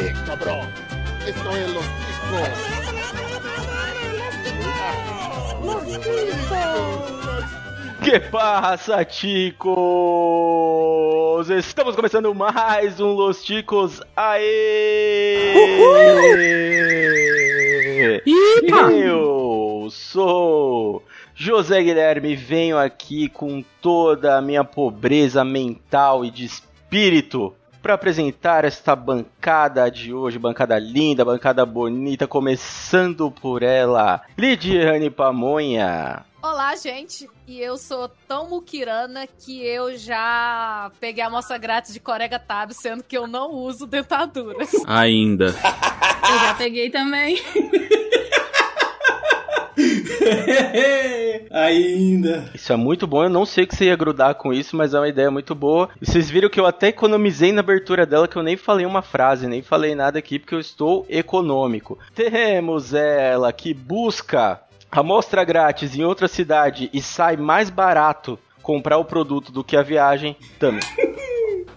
Eh, cabrón. Esto es los ticos. Los ticos. Que passa, ticos? Estamos começando mais um Los Ticos. Aê! Eu sou José Guilherme, venho aqui com toda a minha pobreza mental e de espírito para apresentar esta bancada de hoje, bancada linda, bancada bonita, começando por ela, Lidiane Pamonha. Olá, gente. E eu sou tão muquirana que eu já peguei a amostra grátis de Corega Tab, sendo que eu não uso dentaduras. Ainda. Eu já peguei também. Ainda. Isso é muito bom, eu não sei que você ia grudar com isso, mas é uma ideia muito boa. E vocês viram que eu até economizei na abertura dela, que eu nem falei uma frase, nem falei nada aqui, porque eu estou econômico. Temos ela que busca amostra grátis em outra cidade e sai mais barato comprar o produto do que a viagem, também.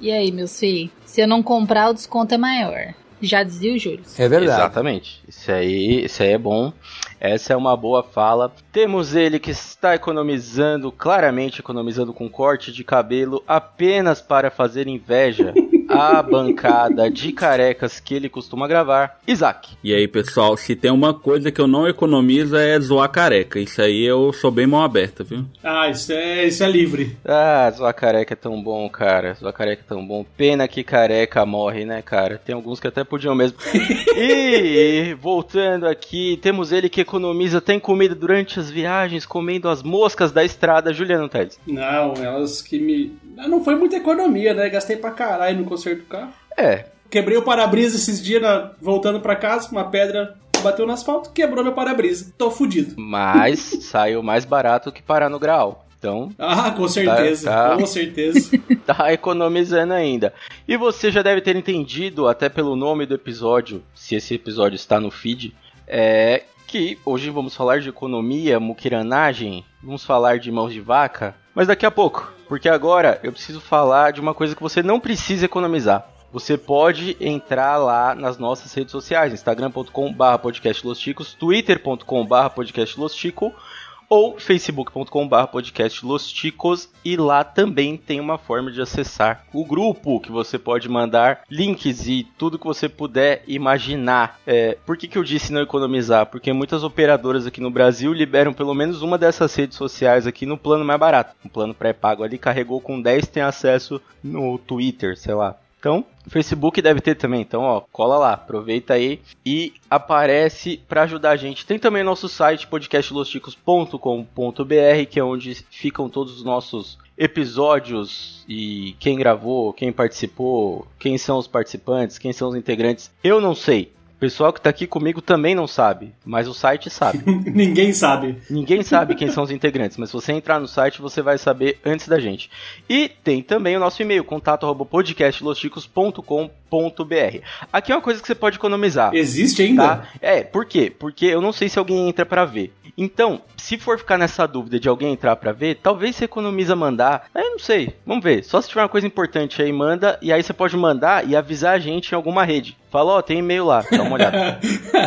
E aí, meus filhos? Se eu não comprar, o desconto é maior. Já dizia o Júlio. É verdade. Exatamente. Isso aí, isso aí é bom. Essa é uma boa fala. Temos ele que está economizando, claramente economizando com corte de cabelo apenas para fazer inveja à bancada de carecas que ele costuma gravar, Isaac. E aí, pessoal, se tem uma coisa que eu não economizo é zoar careca. Isso aí eu sou bem mão aberta, viu? Ah, isso é, isso é livre. Ah, zoar careca é tão bom, cara. Zoar careca é tão bom. Pena que careca morre, né, cara? Tem alguns que até podiam mesmo. e voltando aqui, temos ele que economiza, tem comida durante as viagens, comendo as moscas da estrada, Juliano Teles. Não, elas que me. Ah, Não foi muita economia, né? Gastei pra caralho no conserto do carro. É, Quebrei o para-brisa esses dias na- voltando pra casa, uma pedra bateu no asfalto, quebrou meu para-brisa. Tô fudido. mas saiu mais barato que parar no grau. Então, Ah, com certeza, Tá, tá. com certeza. tá economizando ainda. E você já deve ter entendido, até pelo nome do episódio, se esse episódio está no feed, é que hoje vamos falar de economia, muquiranagem, vamos falar de mãos de vaca, mas daqui a pouco, porque agora eu preciso falar de uma coisa que você não precisa economizar. Você pode entrar lá nas nossas redes sociais, instagram.com.br podcastlosticos, ou facebook.com.br podcastlosticos e lá também tem uma forma de acessar o grupo que você pode mandar links e tudo que você puder imaginar. É, por que, que eu disse não economizar? Porque muitas operadoras aqui no Brasil liberam pelo menos uma dessas redes sociais aqui no plano mais barato. Um plano pré-pago ali carregou com 10 tem acesso no Twitter, sei lá. Então, Facebook deve ter também, então ó, cola lá, aproveita aí e aparece pra ajudar a gente. Tem também nosso site podcastlosticos.com.br, que é onde ficam todos os nossos episódios e quem gravou, quem participou, quem são os participantes, quem são os integrantes. Eu não sei. Pessoal que tá aqui comigo também não sabe, mas o site sabe. Ninguém sabe. Ninguém sabe quem são os integrantes, mas se você entrar no site você vai saber antes da gente. E tem também o nosso e-mail, contato@podcastlosticos.com.br. Aqui é uma coisa que você pode economizar. Existe ainda? Tá? É, por quê? Porque eu não sei se alguém entra pra ver. Então, se for ficar nessa dúvida de alguém entrar pra ver, talvez você economiza mandar. Eu não sei. Vamos ver. Só se tiver uma coisa importante aí, manda. E aí você pode mandar e avisar a gente em alguma rede. Fala, ó, tem e-mail lá, dá uma olhada.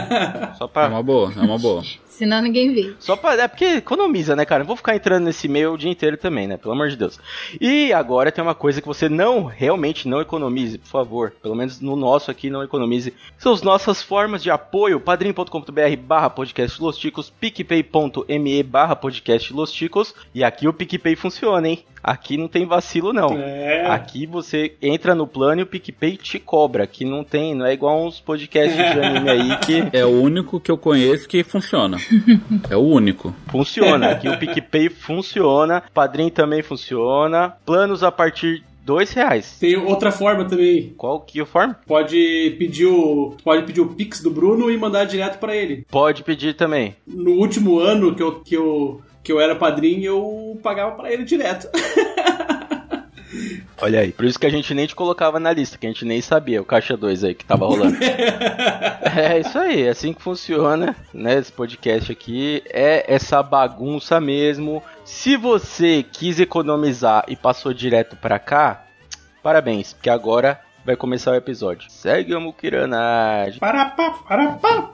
Só É pra. uma boa, é uma boa. Senão ninguém vê. Só pra. É porque economiza, né, cara? Não vou ficar entrando nesse e-mail o dia inteiro também, né? Pelo amor de Deus. E agora tem uma coisa que você não, realmente não economize, por favor. Pelo menos no nosso aqui, não economize. São as nossas formas de apoio: padrim.com.br barra podcast Los Ticos, picpay.me barra podcast Los Ticos. E aqui o PicPay funciona, hein? Aqui não tem vacilo, não. É. Aqui você entra no plano e o PicPay te cobra. Que não tem, não é igual uns podcasts de anime aí que É o único que eu conheço que funciona. É o único. Funciona. Aqui o PicPay funciona. Padrim também funciona. Planos a partir dois reais. Tem outra forma também. Qual que é a forma? Pode pedir o pode pedir o Pix do Bruno e mandar direto pra ele. Pode pedir também. No último ano que eu que eu que eu era padrinho, eu pagava pra ele direto. Olha aí. Por isso que a gente nem te colocava na lista, que a gente nem sabia o caixa 2 aí que tava rolando. é isso aí, é assim que funciona, né? Esse podcast aqui é essa bagunça mesmo. Se você quis economizar e passou direto pra cá, parabéns, porque agora vai começar o episódio. Segue a muquiranagem. Para pá,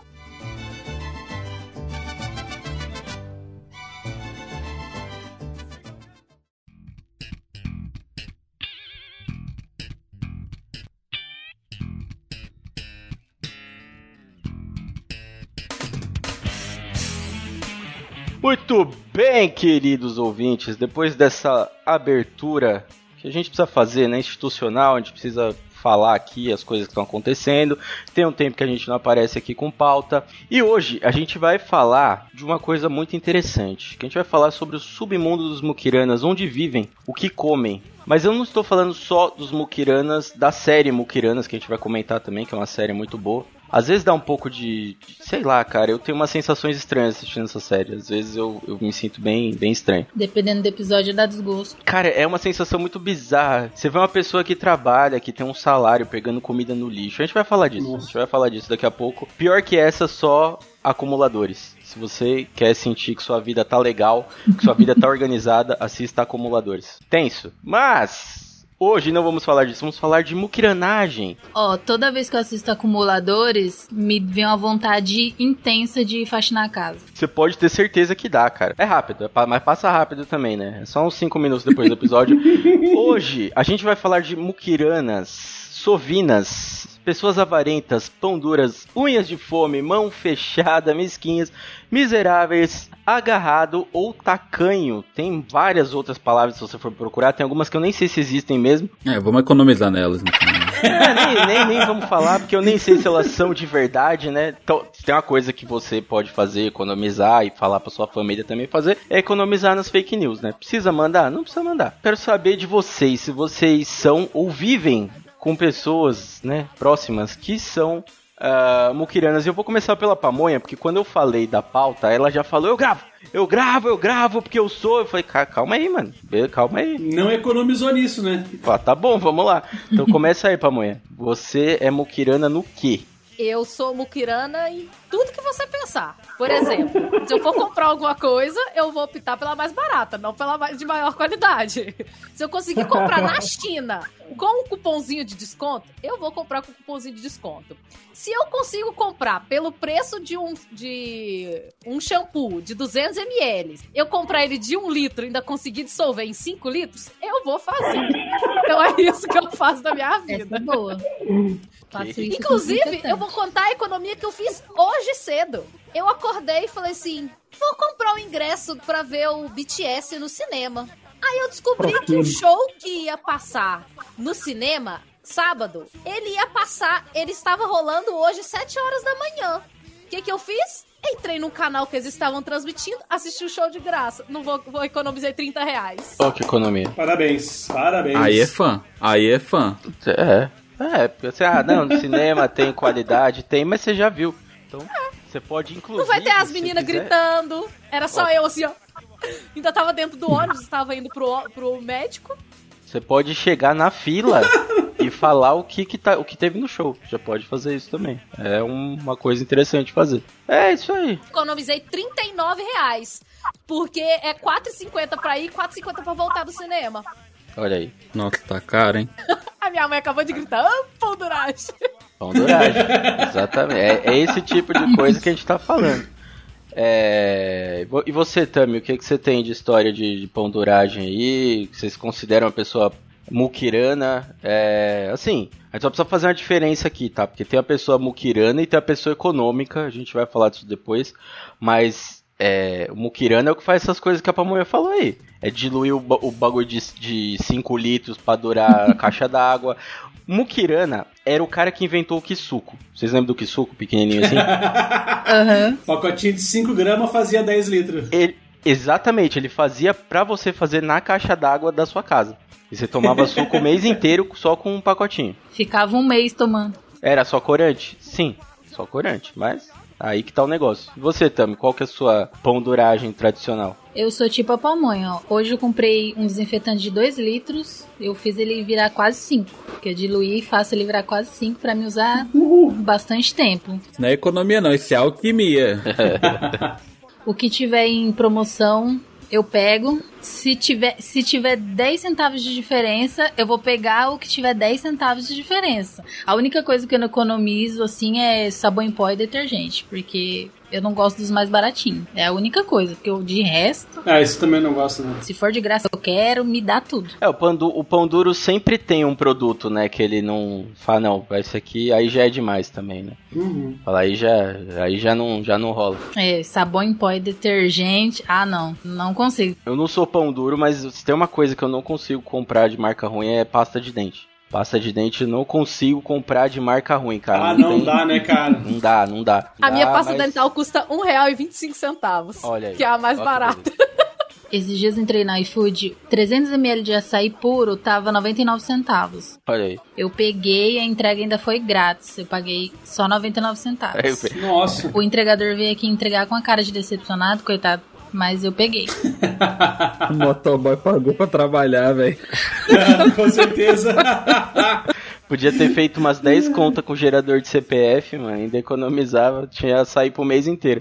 Muito bem, queridos ouvintes, depois dessa abertura que a gente precisa fazer, né, institucional, a gente precisa falar aqui as coisas que estão acontecendo. Tem um tempo que a gente não aparece aqui com pauta. E hoje a gente vai falar de uma coisa muito interessante, que a gente vai falar sobre o submundo dos Mukiranas, onde vivem, o que comem. Mas eu não estou falando só dos Mukiranas da série Mukiranas, que a gente vai comentar também, que é uma série muito boa. Às vezes dá um pouco de. Sei lá, cara, eu tenho umas sensações estranhas assistindo essa série. Às vezes eu, eu me sinto bem, bem estranho. Dependendo do episódio, dá desgosto. Cara, é uma sensação muito bizarra. Você vê uma pessoa que trabalha, que tem um salário pegando comida no lixo. A gente vai falar disso. Nossa. A gente vai falar disso daqui a pouco. Pior que essa, só acumuladores. Se você quer sentir que sua vida tá legal, que sua vida tá organizada, assista Acumuladores. Tenso. Mas. Hoje não vamos falar disso, vamos falar de muquiranagem. Ó, toda vez que eu assisto acumuladores, me vem uma vontade intensa de faxinar a casa. Você pode ter certeza que dá, cara. É rápido, é mas passa rápido também, né? É só uns 5 minutos depois do episódio. Hoje a gente vai falar de muquiranas, sovinas, pessoas avarentas, pão duras, unhas de fome, mão fechada, mesquinhas, miseráveis, agarrado ou tacanho. Tem várias outras palavras se você for procurar, tem algumas que eu nem sei se existem mesmo. É, vamos economizar nelas, então. É, nem, nem, nem vamos falar, porque eu nem sei se elas são de verdade, né? Então, tem uma coisa que você pode fazer, economizar e falar pra sua família também fazer, é economizar nas fake news, né? Precisa mandar? Não precisa mandar. Quero saber de vocês, se vocês são ou vivem com pessoas, né, próximas que são ah, muquiranas. E eu vou começar pela pamonha, porque quando eu falei da pauta, ela já falou, eu gravo, eu gravo, eu gravo, porque eu sou. Eu falei, "Ca- calma aí, mano, calma aí. Não economizou nisso, né? Fala, tá bom, vamos lá. Então começa aí, pamonha. Você é muquirana no quê? Eu sou muquirana em tudo que você pensar. Por exemplo, se eu for comprar alguma coisa, eu vou optar pela mais barata, não pela de maior qualidade. Se eu conseguir comprar na China com um cupomzinho de desconto, eu vou comprar com cupomzinho de desconto. Se eu consigo comprar pelo preço de um, de um shampoo de 200 ml, eu comprar ele de um litro e ainda conseguir dissolver em 5 litros, eu vou fazer. Então é isso que eu faço da minha Essa vida. é boa. Inclusive, eu vou contar a economia que eu fiz hoje cedo. Eu acordei e falei assim: vou comprar o ingresso pra ver o BTS no cinema. Aí eu descobri que o show que ia passar no cinema, sábado, ele ia passar, ele estava rolando hoje 7 horas da manhã. O que, que eu fiz? Entrei no canal que eles estavam transmitindo, assisti o show de graça. Não vou, vou economizar 30 reais. Ó, que economia. Parabéns, parabéns. Aí é fã. Aí é fã. É. É, porque você, ah, não, no cinema tem qualidade, tem, mas você já viu. Então, você pode incluir. Não vai ter as meninas gritando. Era só Ó. eu assim, ó. Ainda tava dentro do ônibus, estava indo pro, pro médico. Você pode chegar na fila e falar o que, que, tá, o que teve no show. Já pode fazer isso também. É um- uma coisa interessante fazer. É isso aí. Economizei 39 reais. Porque é 4,50 pra ir e 4,50 pra voltar do cinema. Olha aí. Nossa, tá caro, hein? A minha mãe acabou de gritar, ah, pão duragem. Pão duragem. Exatamente. É, é esse tipo de coisa que a gente tá falando. É, E você, Tami, o que, que você tem de história de, de pão duragem aí? Vocês consideram uma pessoa muquirana? É, assim, a gente só precisa fazer uma diferença aqui, tá? Porque tem a pessoa muquirana e tem a pessoa econômica, a gente vai falar disso depois, mas é, o muquirana é o que faz essas coisas que a pamonha falou aí. É diluir o, o bagulho de 5 litros pra durar a caixa d'água. Mukirana era o cara que inventou o kisuko. Vocês lembram do kisuko pequenininho assim? Aham. Pacotinho de 5 gramas fazia 10 litros. Ele- exatamente, ele fazia pra você fazer na caixa d'água da sua casa. E você tomava suco o mês inteiro só com um pacotinho. Ficava um mês tomando. Era só corante? Sim, só corante, mas aí que tá o negócio. E você, Tami, qual que é a sua pão duragem tradicional? Eu sou tipo a pamonha, ó. Hoje eu comprei um desinfetante de 2 litros. Eu fiz ele virar quase 5. Porque eu diluí e faço ele virar quase 5 pra me usar bastante tempo. Isso não é economia, não. Isso é alquimia. O que tiver em promoção, Eu pego, se tiver, se tiver 10 centavos de diferença, eu vou pegar o que tiver 10 centavos de diferença. A única coisa que eu não economizo, assim, é sabão em pó e detergente, porque eu não gosto dos mais baratinhos. É a única coisa, porque eu, de resto, Ah, isso também não gosto, não. se for de graça eu quero, me dá tudo. É, o pão, du- o pão duro sempre tem um produto, né? Que ele não fala, não, esse aqui aí já é demais também, né? Uhum. Fala, aí já, aí já não, já não rola. É, sabão em pó e detergente, ah não, não consigo. Eu não sou pão duro, mas se tem uma coisa que eu não consigo comprar de marca ruim é pasta de dente. Pasta de dente eu não consigo comprar de marca ruim, cara. Ah, não tem- dá, né, cara? Não dá, não dá. A minha Dá, pasta mas- dental custa R$ 1,25. Olha aí. Que é a mais Olha que barata. Esses dias entrei na iFood, 300ml de açaí puro tava 99 centavos. Olha aí. Eu peguei, a entrega ainda foi grátis. Eu paguei só 99 centavos. Nossa. O entregador veio aqui entregar com a cara de decepcionado, coitado. Mas eu peguei. O motoboy pagou pra trabalhar, velho. Com certeza. Podia ter feito umas 10 contas com gerador de CPF, mano. Ainda economizava, tinha sair pro mês inteiro.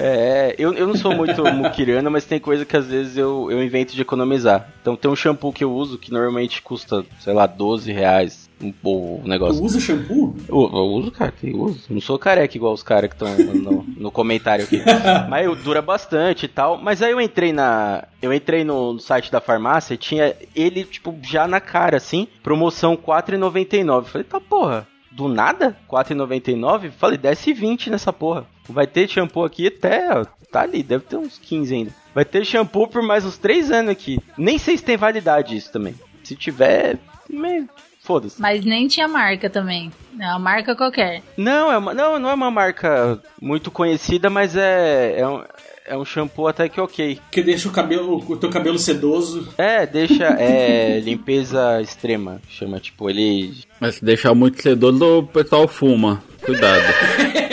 É, eu, eu não sou muito muquirana, mas tem coisa que às vezes eu, eu invento de economizar. Então tem um shampoo que eu uso que normalmente custa, sei lá, 12 reais o Tu negócio. usa shampoo? Eu, eu uso, cara, que uso. Não sou careca igual os caras que estão no, no comentário aqui. Mas eu- dura bastante e tal. Mas aí eu entrei na. Eu entrei no, no site da farmácia e tinha ele, tipo, já na cara, assim. Promoção R$4,99. Falei, tá porra. Do nada? R$4,99? Falei, desce 20 nessa porra. Vai ter shampoo aqui até. ó, Tá ali, deve ter uns 15 ainda. Vai ter shampoo por mais uns 3 anos aqui. Nem sei se tem validade isso também. Se tiver. Foda-se. Mas nem tinha marca também. É uma marca qualquer. Não, é uma, não, não é uma marca muito conhecida, mas é, é, um, é um shampoo até que ok. Que deixa o cabelo, o teu cabelo sedoso. É, deixa. É limpeza extrema. Chama, tipo, ele. Mas se deixar muito sedoso, o pessoal fuma. Cuidado.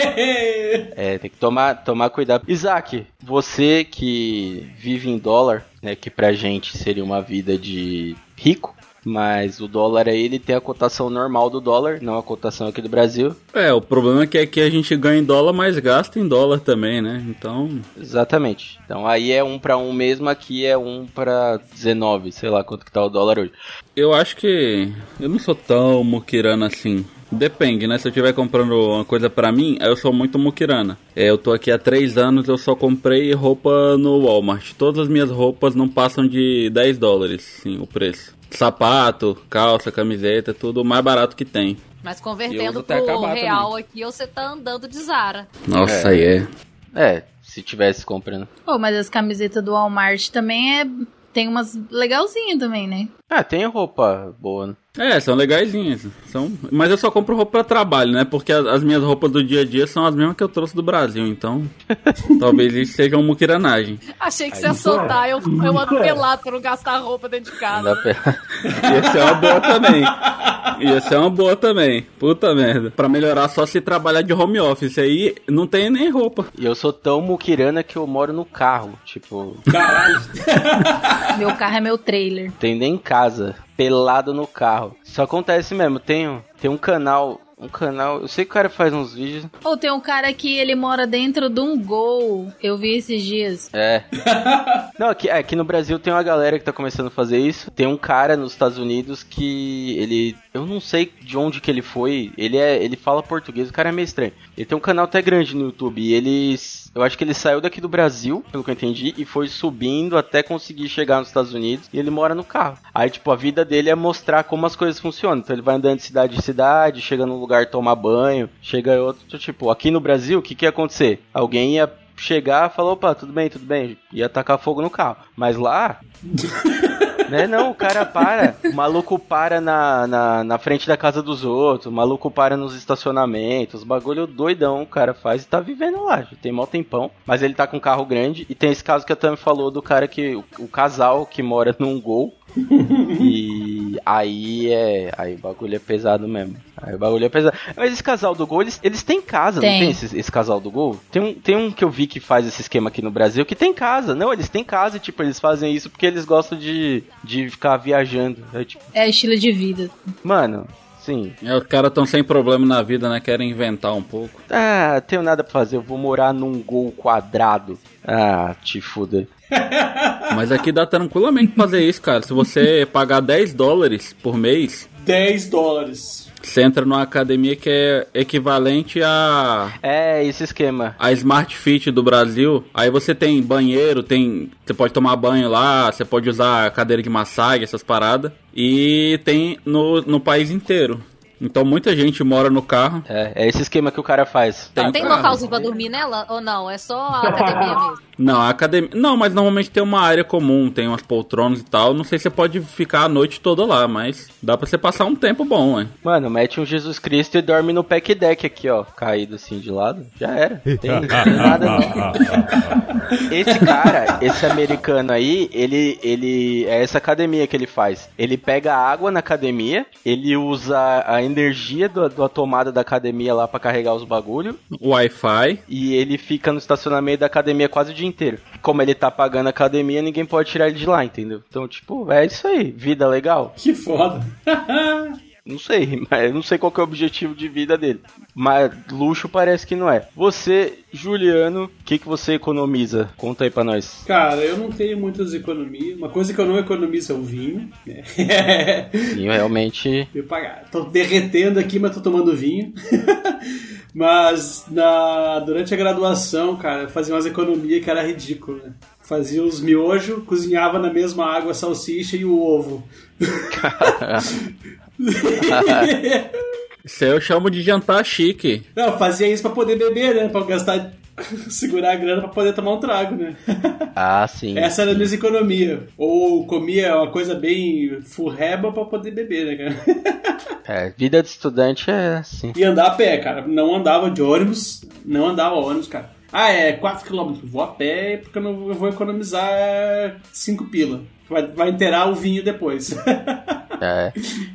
É, tem que tomar, tomar cuidado. Isaac, você que vive em dólar, né? Que pra gente seria uma vida de rico. Mas o dólar aí, ele tem a cotação normal do dólar, não a cotação aqui do Brasil. É, o problema é que aqui a gente ganha em dólar, mas gasta em dólar também, né? Então, Exatamente. Então aí é um pra um mesmo, aqui é um pra 19, sei lá quanto que tá o dólar hoje. eu acho que eu não sou tão muquirana assim. Depende, né? Se eu estiver comprando uma coisa pra mim, aí eu sou muito muquirana. É, eu tô aqui há três anos, eu só comprei roupa no Walmart. Todas as minhas roupas não passam de 10 dólares, sim, o preço. Sapato, calça, camiseta, tudo o mais barato que tem. Mas convertendo pro real aqui, você tá andando de Zara. Nossa, aí é. É, se tivesse comprando. Pô, mas as camisetas do Walmart também é. Tem umas legalzinhas também, né? Ah, tem roupa boa, né? É, são legaisinhas. São... Mas eu só compro roupa pra trabalho, né? Porque as, as minhas roupas do dia a dia são as mesmas que eu trouxe do Brasil, então. talvez isso seja uma muquiranagem. Achei que você ia soltar, eu, eu ando pelado pra não gastar roupa dentro de casa. Ia ser uma boa também. Ia ser uma boa também. Puta merda. Pra melhorar só se trabalhar de home office. Aí não tem nem roupa. E eu sou tão muquirana que eu moro no carro. Tipo, Caralho. Meu carro é meu trailer. tem nem em casa. Pelado no carro. Isso acontece mesmo. Tem, um- tem um canal. Um canal. Eu sei que o cara faz uns vídeos. Ou tem um cara que ele mora dentro de um gol. Eu vi esses dias. É. Não, aqui, aqui no Brasil tem uma galera que tá começando a fazer isso. Tem um cara nos Estados Unidos que ele. Eu não sei de onde que ele foi. Ele é. Ele fala português, o cara é meio estranho. Ele tem um canal até grande no YouTube. E Eu acho que ele saiu daqui do Brasil, pelo que eu entendi, e foi subindo até conseguir chegar nos Estados Unidos. E ele mora no carro. Aí, tipo, a vida dele é mostrar como as coisas funcionam. Então ele vai andando de cidade em cidade, chega num lugar tomar banho, chega em outro. Tipo, aqui no Brasil, o que, que ia acontecer? Alguém ia chegar, falou, opa, tudo bem, tudo bem, ia tacar fogo no carro. Mas lá, né, não, o cara para, o maluco para na, na, na frente da casa dos outros, o maluco para nos estacionamentos, bagulho doidão o cara faz e tá vivendo lá, já tem mó tempão, mas ele tá com um carro grande e tem esse caso que a Tami falou do cara que, o, o casal que mora num gol, e aí é. Aí o bagulho é pesado mesmo. Aí o bagulho é pesado. Mas esse casal do gol, eles, eles têm casa, Tem. não tem esse, esse casal do gol? Tem um, tem um que eu vi que faz esse esquema aqui no Brasil que tem casa. Não, eles têm casa e, tipo, eles fazem isso porque eles gostam de, de ficar viajando. É, tipo, É estilo de vida. mano, sim. É, os caras tão sem problema na vida, né? Querem inventar um pouco. Ah, tenho nada pra fazer, eu vou morar num gol quadrado. Ah, te fuder. Mas aqui dá tranquilamente pra fazer isso, cara. Se você pagar 10 dólares por mês, 10 dólares. você entra numa academia que é equivalente a É, esse esquema. a Smart Fit do Brasil. Aí você tem banheiro, tem. Você pode tomar banho lá, você pode usar cadeira de massagem, essas paradas. E tem no, no país inteiro. Então muita gente mora no carro. É, é esse esquema que o cara faz. Tem Tem carro. localzinho pra dormir nela ou não? É só a academia mesmo? Não, a academia. Não, mas normalmente tem uma área comum, tem umas poltronas e tal. Não sei se você pode ficar a noite toda lá, mas dá pra você passar um tempo bom, hein? Mano, mete um Jesus Cristo e dorme no pack deck aqui, ó. Caído assim de lado. Já era. Tem, tem nada não. Esse cara, esse americano aí, ele, ele. É essa academia que ele faz. Ele pega água na academia, ele usa a energia do- da tomada da academia lá pra carregar os bagulho. Wi-Fi. E ele fica no estacionamento da academia quase o dia inteiro. Como ele tá pagando a academia, ninguém pode tirar ele de lá, entendeu? Então, tipo, é isso aí. Vida legal. Que foda. Não sei, mas eu não sei qual que é o objetivo de vida dele. Mas luxo parece que não é. Você, Juliano, o que, que você economiza? Conta aí pra nós. Cara, eu não tenho muitas economias. Uma coisa que eu não economizo é o vinho. né? Vinho realmente. Eu pagar. Tô derretendo aqui, mas tô tomando vinho. mas na, durante a graduação, cara, eu fazia umas economias que era ridículo, né? Fazia os miojos, cozinhava na mesma água a salsicha e o ovo. Isso aí eu chamo de jantar chique. Não, fazia isso pra poder beber, né? Pra gastar, segurar a grana pra poder tomar um trago, né? Ah, sim. Essa era a minha economia. Ou comia uma coisa bem furreba pra poder beber, né, cara? É, vida de estudante é assim. E andar a pé, cara. Não andava de ônibus, não andava ônibus, cara. Ah, é 4km. Vou a pé porque eu, não, eu vou economizar 5 pila. Vai, vai inteirar o vinho depois. É.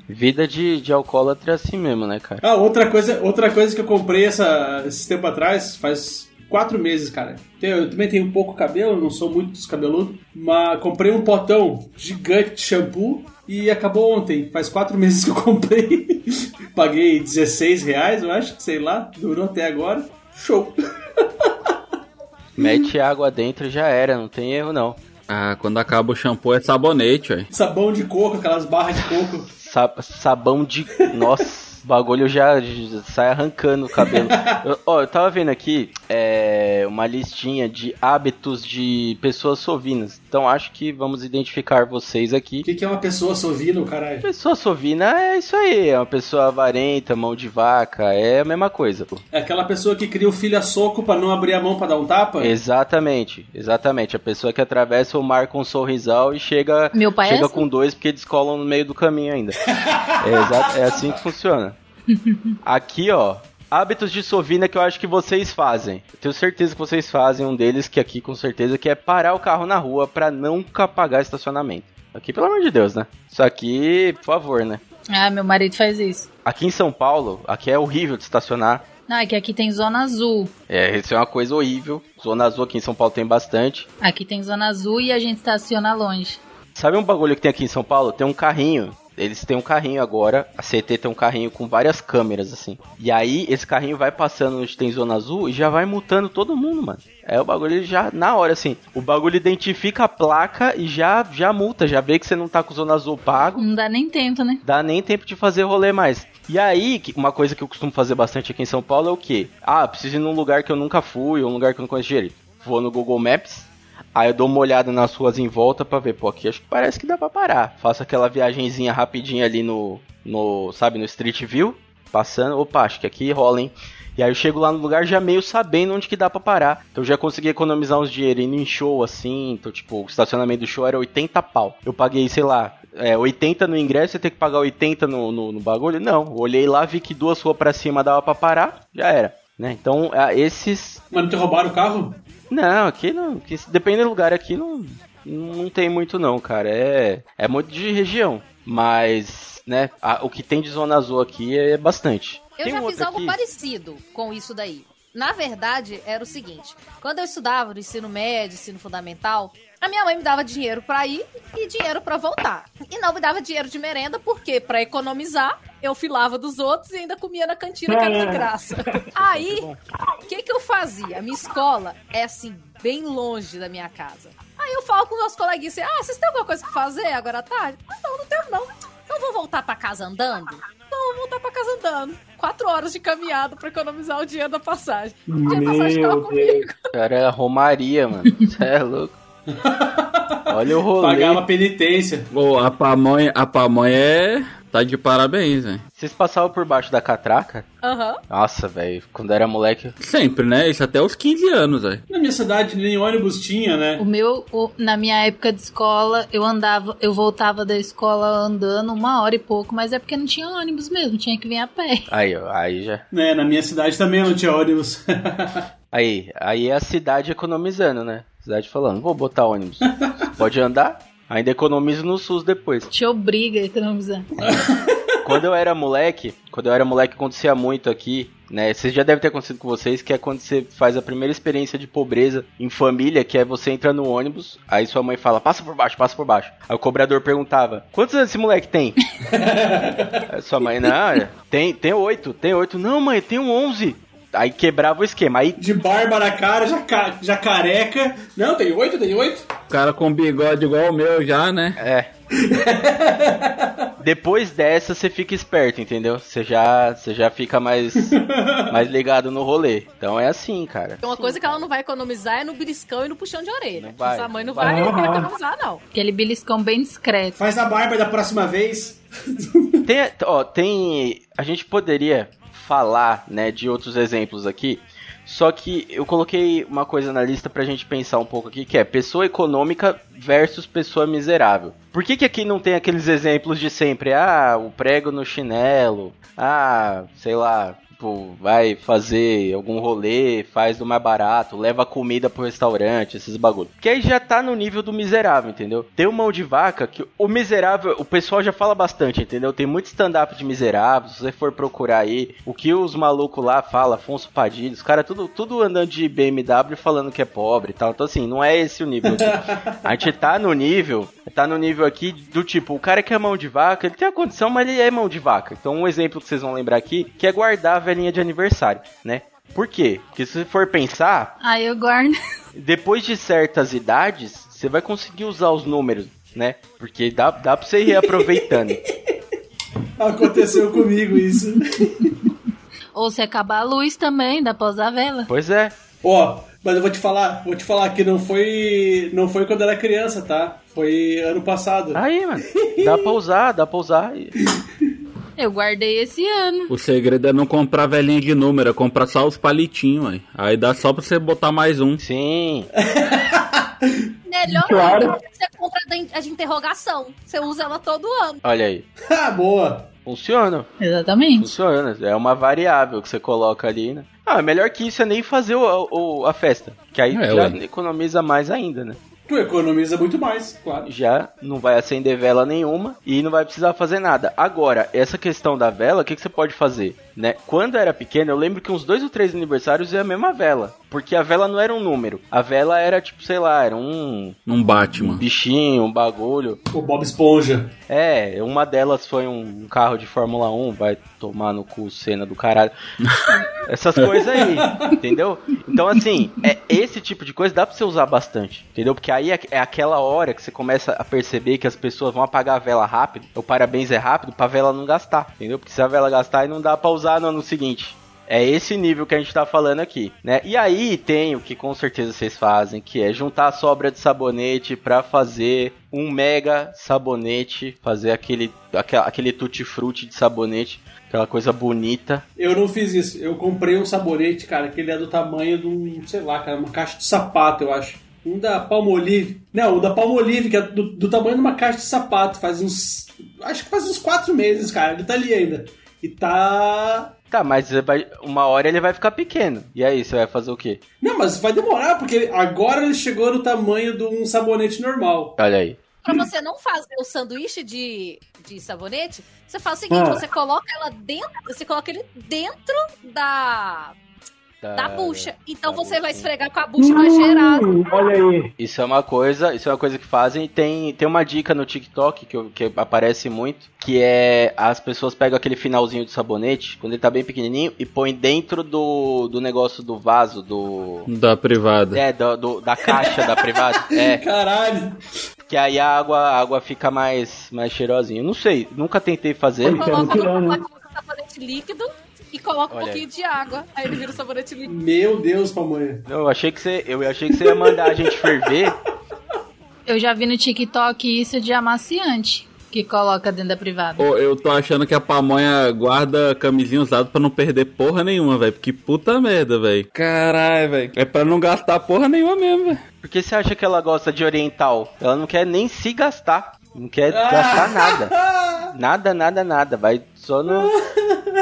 Vida de, de alcoólatra é assim mesmo, né, cara? ah, outra coisa, outra coisa que eu comprei essa, esse tempo atrás, faz quatro meses, cara. Eu, eu também tenho pouco cabelo, não sou muito descabeludo, mas comprei um potão gigante de shampoo e acabou ontem. Faz quatro meses que eu comprei. Paguei 16 reais, eu acho, sei lá, durou até agora. Show! Mete água dentro e já era, não tem erro não. Ah, quando acaba o shampoo é sabonete, ué. Sabão de coco, aquelas barras de coco. Sa- sabão de. Nossa, o bagulho já, já sai arrancando o cabelo. Eu- Ó, eu, tava vendo aqui é, uma listinha de hábitos de pessoas sovinas. Então acho que vamos identificar vocês aqui. O que, que é uma pessoa sovina, caralho? Pessoa sovina é isso aí, é uma pessoa avarenta, mão de vaca, é a mesma coisa. pô. É aquela pessoa que cria o filho a soco pra não abrir a mão pra dar um tapa? Exatamente, exatamente. A pessoa que atravessa o mar com um sorrisal e chega, Meu pai é chega assim. com dois porque descolam no meio do caminho ainda. é, é assim que funciona. Aqui, ó. Hábitos de sovina que eu acho que vocês fazem. Eu tenho certeza que vocês fazem um deles que aqui com certeza que é parar o carro na rua pra nunca pagar estacionamento. Aqui, pelo amor de Deus, né? Isso aqui, por favor, né? Ah, meu marido faz isso. Aqui em São Paulo, aqui é horrível de estacionar. Não, é que aqui tem zona azul. É, isso é uma coisa horrível. Zona azul aqui em São Paulo tem bastante. Aqui tem zona azul e a gente estaciona longe. Sabe um bagulho que tem aqui em São Paulo? Tem um carrinho. Eles têm um carrinho agora. A CT tem um carrinho com várias câmeras, assim. E aí, esse carrinho vai passando onde tem zona azul e já vai multando todo mundo, mano. É o bagulho já, na hora, assim. O bagulho identifica a placa e já, já multa. Já vê que você não tá com zona azul pago. Não dá nem tempo, né? Dá nem tempo de fazer rolê mais. E aí, uma coisa que eu costumo fazer bastante aqui em São Paulo é o quê? Ah, preciso ir num lugar que eu nunca fui, ou um lugar que eu não conheço direito. Vou no Google Maps, aí eu dou uma olhada nas ruas em volta pra ver, pô, aqui acho que parece que dá pra parar. Faço aquela viagenzinha rapidinha ali no, no sabe, no Street View, passando, opa, acho que aqui rola, hein? E aí eu chego lá no lugar já meio sabendo onde que dá pra parar. Então eu já consegui economizar uns dinheirinhos em show, assim. Então, tipo, o estacionamento do show era 80 pau. Eu paguei, sei lá, é, 80 no ingresso, você tem que pagar 80 no, no, no bagulho? Não. Olhei lá, vi que duas ruas pra cima dava pra parar, já era. Né? Então, ah, esses. Mas não te roubaram o carro? Não, aqui não. Que, depende do lugar, aqui não, não tem muito, não, cara. É, é muito de região. Mas, né, a- o que tem de zona azul aqui é bastante. Eu Tem já um fiz algo aqui. parecido com isso daí. Na verdade, era o seguinte: quando eu estudava no ensino médio, ensino fundamental, a minha mãe me dava dinheiro pra ir e dinheiro pra voltar. E não me dava dinheiro de merenda, porque pra economizar, eu filava dos outros e ainda comia na cantina, que era de graça. Aí, o que que eu fazia? A minha escola é assim, bem longe da minha casa. Aí eu falo com meus coleguinhas assim, ah, vocês têm alguma coisa pra fazer agora à tarde? Ah, não, não tenho não. Então vou voltar pra casa andando? Eu vou voltar pra casa andando. Quatro horas de caminhada pra economizar o dinheiro da passagem. O dinheiro da passagem tava Meu comigo. Cara, é Romaria, mano. Você é louco. Olha o rolê. Pagar uma penitência. Ô, a pamonha, a pamonha é. Tá de parabéns, velho. Vocês passavam por baixo da catraca? Aham. Nossa, velho. Quando era moleque. Sempre, né? Isso até os 15 anos, velho. Na minha cidade nem ônibus tinha, né? O meu, o- na minha época de escola, eu andava, eu voltava da escola andando uma hora e pouco, mas é porque não tinha ônibus mesmo, tinha que vir a pé. Aí, ó. Aí já. né? Na minha cidade também não tinha ônibus. Aí, aí é a cidade economizando, né? Cidade falando, vou botar ônibus. Pode andar? Ainda economizo no SUS depois. Te obriga a economizar. Quando eu era moleque, quando eu era moleque acontecia muito aqui, né? Vocês já deve ter acontecido com vocês, que é quando você faz a primeira experiência de pobreza em família, que é você entra no ônibus, aí sua mãe fala, passa por baixo, passa por baixo. Aí o cobrador perguntava, quantos anos esse moleque tem? Aí sua mãe, não, é, tem, tem oito, tem oito. Não, mãe, tem um onze. Aí quebrava o esquema. Aí De barba na cara, já, ca- já careca. Não, tem oito, tem oito. O cara com bigode igual o meu já, né? É. Depois dessa, você fica esperto, entendeu? Você já, você já fica mais, mais ligado no rolê. Então é assim, cara. Uma coisa que ela não vai economizar é no beliscão e no puxão de orelha. Não vai, Essa mãe não não vai. vai, economizar, não. Aquele beliscão bem discreto. Faz a barba da próxima vez. Tem, ó, tem. A gente poderia falar, né, de outros exemplos aqui. Só que eu coloquei uma coisa na lista pra gente pensar um pouco aqui, que é pessoa econômica versus pessoa miserável. Por que, que aqui não tem aqueles exemplos de sempre? Ah, o prego no chinelo. Ah, sei lá, tipo, vai fazer algum rolê, faz do mais barato, leva comida pro restaurante, esses bagulho. Que aí já tá no nível do miserável, entendeu? Tem o mão de vaca que o miserável, o pessoal já fala bastante, entendeu? Tem muito stand-up de miserável, se você for procurar aí, o que os malucos lá falam, Afonso Padilha, os caras tudo, tudo andando de BMW falando que é pobre e tal. Então assim, não é esse o nível. A gente tá no nível, tá no nível aqui do tipo, o cara que é mão de vaca, ele tem a condição, mas ele é mão de vaca. Então um exemplo que vocês vão lembrar aqui, que é guardar a velhinha de aniversário, né? Por quê? Porque se você for pensar, Aí eu guardo. depois de certas idades, você vai conseguir usar os números, né? Porque dá, dá pra você ir reaproveitando. Aconteceu comigo isso. Ou se acabar a luz também, dá pra usar a vela. pois é. Ó, mas eu vou te falar, vou te falar que não foi, não foi quando era criança, tá? Foi ano passado. Aí, mano. Dá pra usar, dá pra usar. Eu guardei esse ano. O segredo é não comprar velhinha de número, é comprar só os palitinhos, aí. Aí dá só pra você botar mais um. Sim. Melhor Claro. ainda, você compra a de- a de interrogação. Você usa ela todo ano. Olha aí. Ah, boa. Funciona. Exatamente. Funciona. É uma variável que você coloca ali, né? Ah, melhor que isso é nem fazer o, o- a festa. Que aí É, já ué. economiza mais ainda, né? Tu economiza muito mais, claro. já não vai acender vela nenhuma e não vai precisar fazer nada. Agora, essa questão da vela, o que, que você pode fazer? Né? Quando eu era pequeno, eu lembro que uns dois ou três aniversários ia a mesma vela. Porque a vela não era um número. A vela era tipo, sei lá, era um Um Batman. bichinho, um bagulho. O Bob Esponja. É, uma delas foi um carro de Fórmula 1, vai tomar no cu cena do caralho. Essas coisas aí, entendeu? Então, assim, é esse tipo de coisa dá pra você usar bastante, entendeu? Porque aí é, é aquela hora que você começa a perceber que as pessoas vão apagar a vela rápido, o parabéns é rápido, pra vela não gastar, entendeu? Porque se a vela gastar, aí não dá pra usar no ano seguinte. É esse nível que a gente tá falando aqui, né? E aí tem o que com certeza vocês fazem, que é juntar a sobra de sabonete pra fazer um mega sabonete, fazer aquele aque- aquele tutti-frutti de sabonete, aquela coisa bonita. Eu não fiz isso. Eu comprei um sabonete, cara, que ele é do tamanho de um, sei lá, cara, uma caixa de sapato, eu acho. Um da Palmolive. Não, o da Palmolive, que é do, do tamanho de uma caixa de sapato. Faz uns. Acho que faz uns quatro meses, cara. Ele tá ali ainda. E tá. Tá, mas vai- uma hora ele vai ficar pequeno. E aí, você vai fazer o quê? Não, mas vai demorar, porque agora ele chegou no tamanho de um sabonete normal. Olha aí. Pra você não fazer o sanduíche de, de sabonete, você faz o seguinte, Ah. você coloca ela dentro. Você coloca ele dentro da. Da bucha. Então você vai esfregar com a bucha mais cheirada. Hum, olha aí. Isso é uma coisa, isso é uma coisa que fazem. Tem, tem uma dica no TikTok que, eu- que aparece muito, que é as pessoas pegam aquele finalzinho de sabonete, quando ele tá bem pequenininho, e põe dentro do, do negócio do vaso, do... Da privada. É, do, do- da caixa da privada. É, Caralho. que aí a água, a água fica mais, mais cheirosinha. Eu não sei, nunca tentei fazer. Olha, Coloca no pacote de sabonete líquido e coloca um pouquinho de água. Aí ele vira o sabonete líquido. Meu Deus, pamonha. Eu achei que você, eu achei que você ia mandar a gente ferver. Eu já vi no TikTok isso de amaciante que coloca dentro da privada. Ô, eu tô achando que a pamonha guarda camisinha usada pra não perder porra nenhuma, velho. Porque puta merda, velho. Caralho, velho. É pra não gastar porra nenhuma mesmo, velho. Porque você acha que ela gosta de oriental? Ela não quer nem se gastar. Não quer gastar nada. Nada, nada, nada. Vai só no.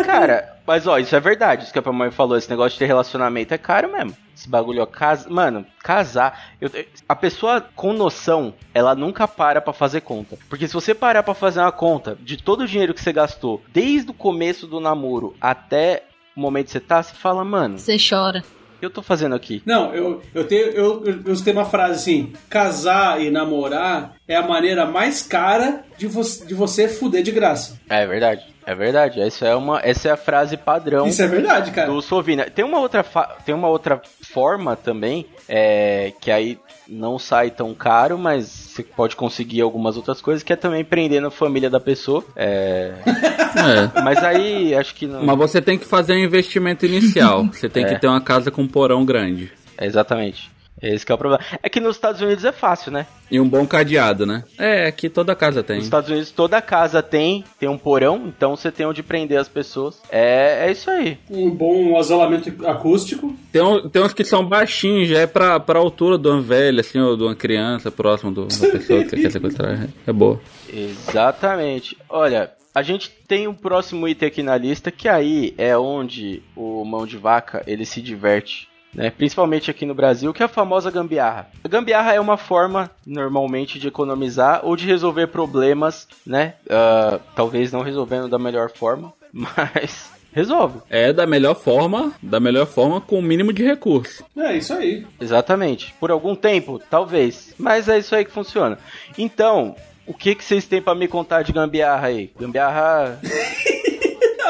Cara, mas ó, isso é verdade. Isso que a mamãe falou. Esse negócio de ter relacionamento é caro mesmo. Esse bagulho, ó, casa... Mano, casar. eu- A pessoa com noção, ela nunca para pra fazer conta. Porque se você parar pra fazer uma conta de todo o dinheiro que você gastou, desde o começo do namoro até o momento que você tá, você fala, mano, Você chora. Que eu tô fazendo aqui? Não, eu, eu tenho. Eu, eu, eu tenho uma frase assim: casar e namorar é a maneira mais cara de, vo de você fuder de graça. É verdade, é verdade. Essa é, uma, essa é a frase padrão Isso é verdade, cara. do Sovina. Tem uma outra, tem uma outra forma também, é, que aí não sai tão caro, mas você pode conseguir algumas outras coisas, que é também prendendo a família da pessoa. É, É. mas aí acho que não. Mas você tem que fazer um investimento inicial. Você tem É. que ter uma casa com um porão grande. Exatamente. Esse que é o problema. É que nos Estados Unidos é fácil, né? E um bom cadeado, né? É, aqui toda casa tem. Nos Estados Unidos toda casa tem, tem um porão, então você tem onde prender as pessoas. É, é isso aí. Um bom isolamento acústico. Tem, um- tem uns que são baixinhos, já é pra, pra altura de uma velha, assim, ou de uma criança, próximo do- da pessoa que você quer sequestrar. É, é boa. Exatamente. Olha, a gente tem um próximo item aqui na lista que aí é onde o mão de vaca ele se diverte. Né? Principalmente aqui no Brasil, que é a famosa gambiarra. A gambiarra é uma forma, normalmente, de economizar ou de resolver problemas, né? Ah, talvez não resolvendo da melhor forma, mas resolve. É da melhor forma, da melhor forma com o mínimo de recurso. É isso aí. Exatamente. Por algum tempo, talvez. Mas é isso aí que funciona. Então, o que, que vocês têm pra me contar de gambiarra aí? Gambiarra.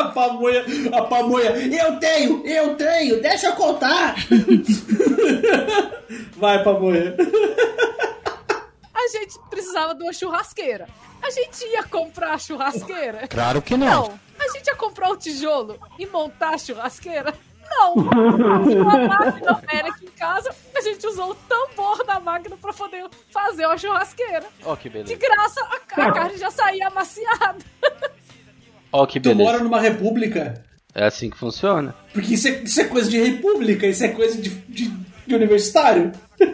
A pamonha, a pamonha. Eu tenho, eu tenho, deixa eu contar. Vai, pamonha. A gente precisava de uma churrasqueira. A gente ia comprar a churrasqueira? Claro que não. Não. A gente ia comprar o tijolo e montar a churrasqueira? Não. Uma máquina velha aqui em casa, a gente usou o tambor da máquina pra poder fazer uma churrasqueira. Ó que De beleza. graça, a, a carne já saía amaciada. Ó que Tu mora beleza. numa república. É assim que funciona. Porque isso é, isso é coisa de república, isso é coisa de, de, de universitário.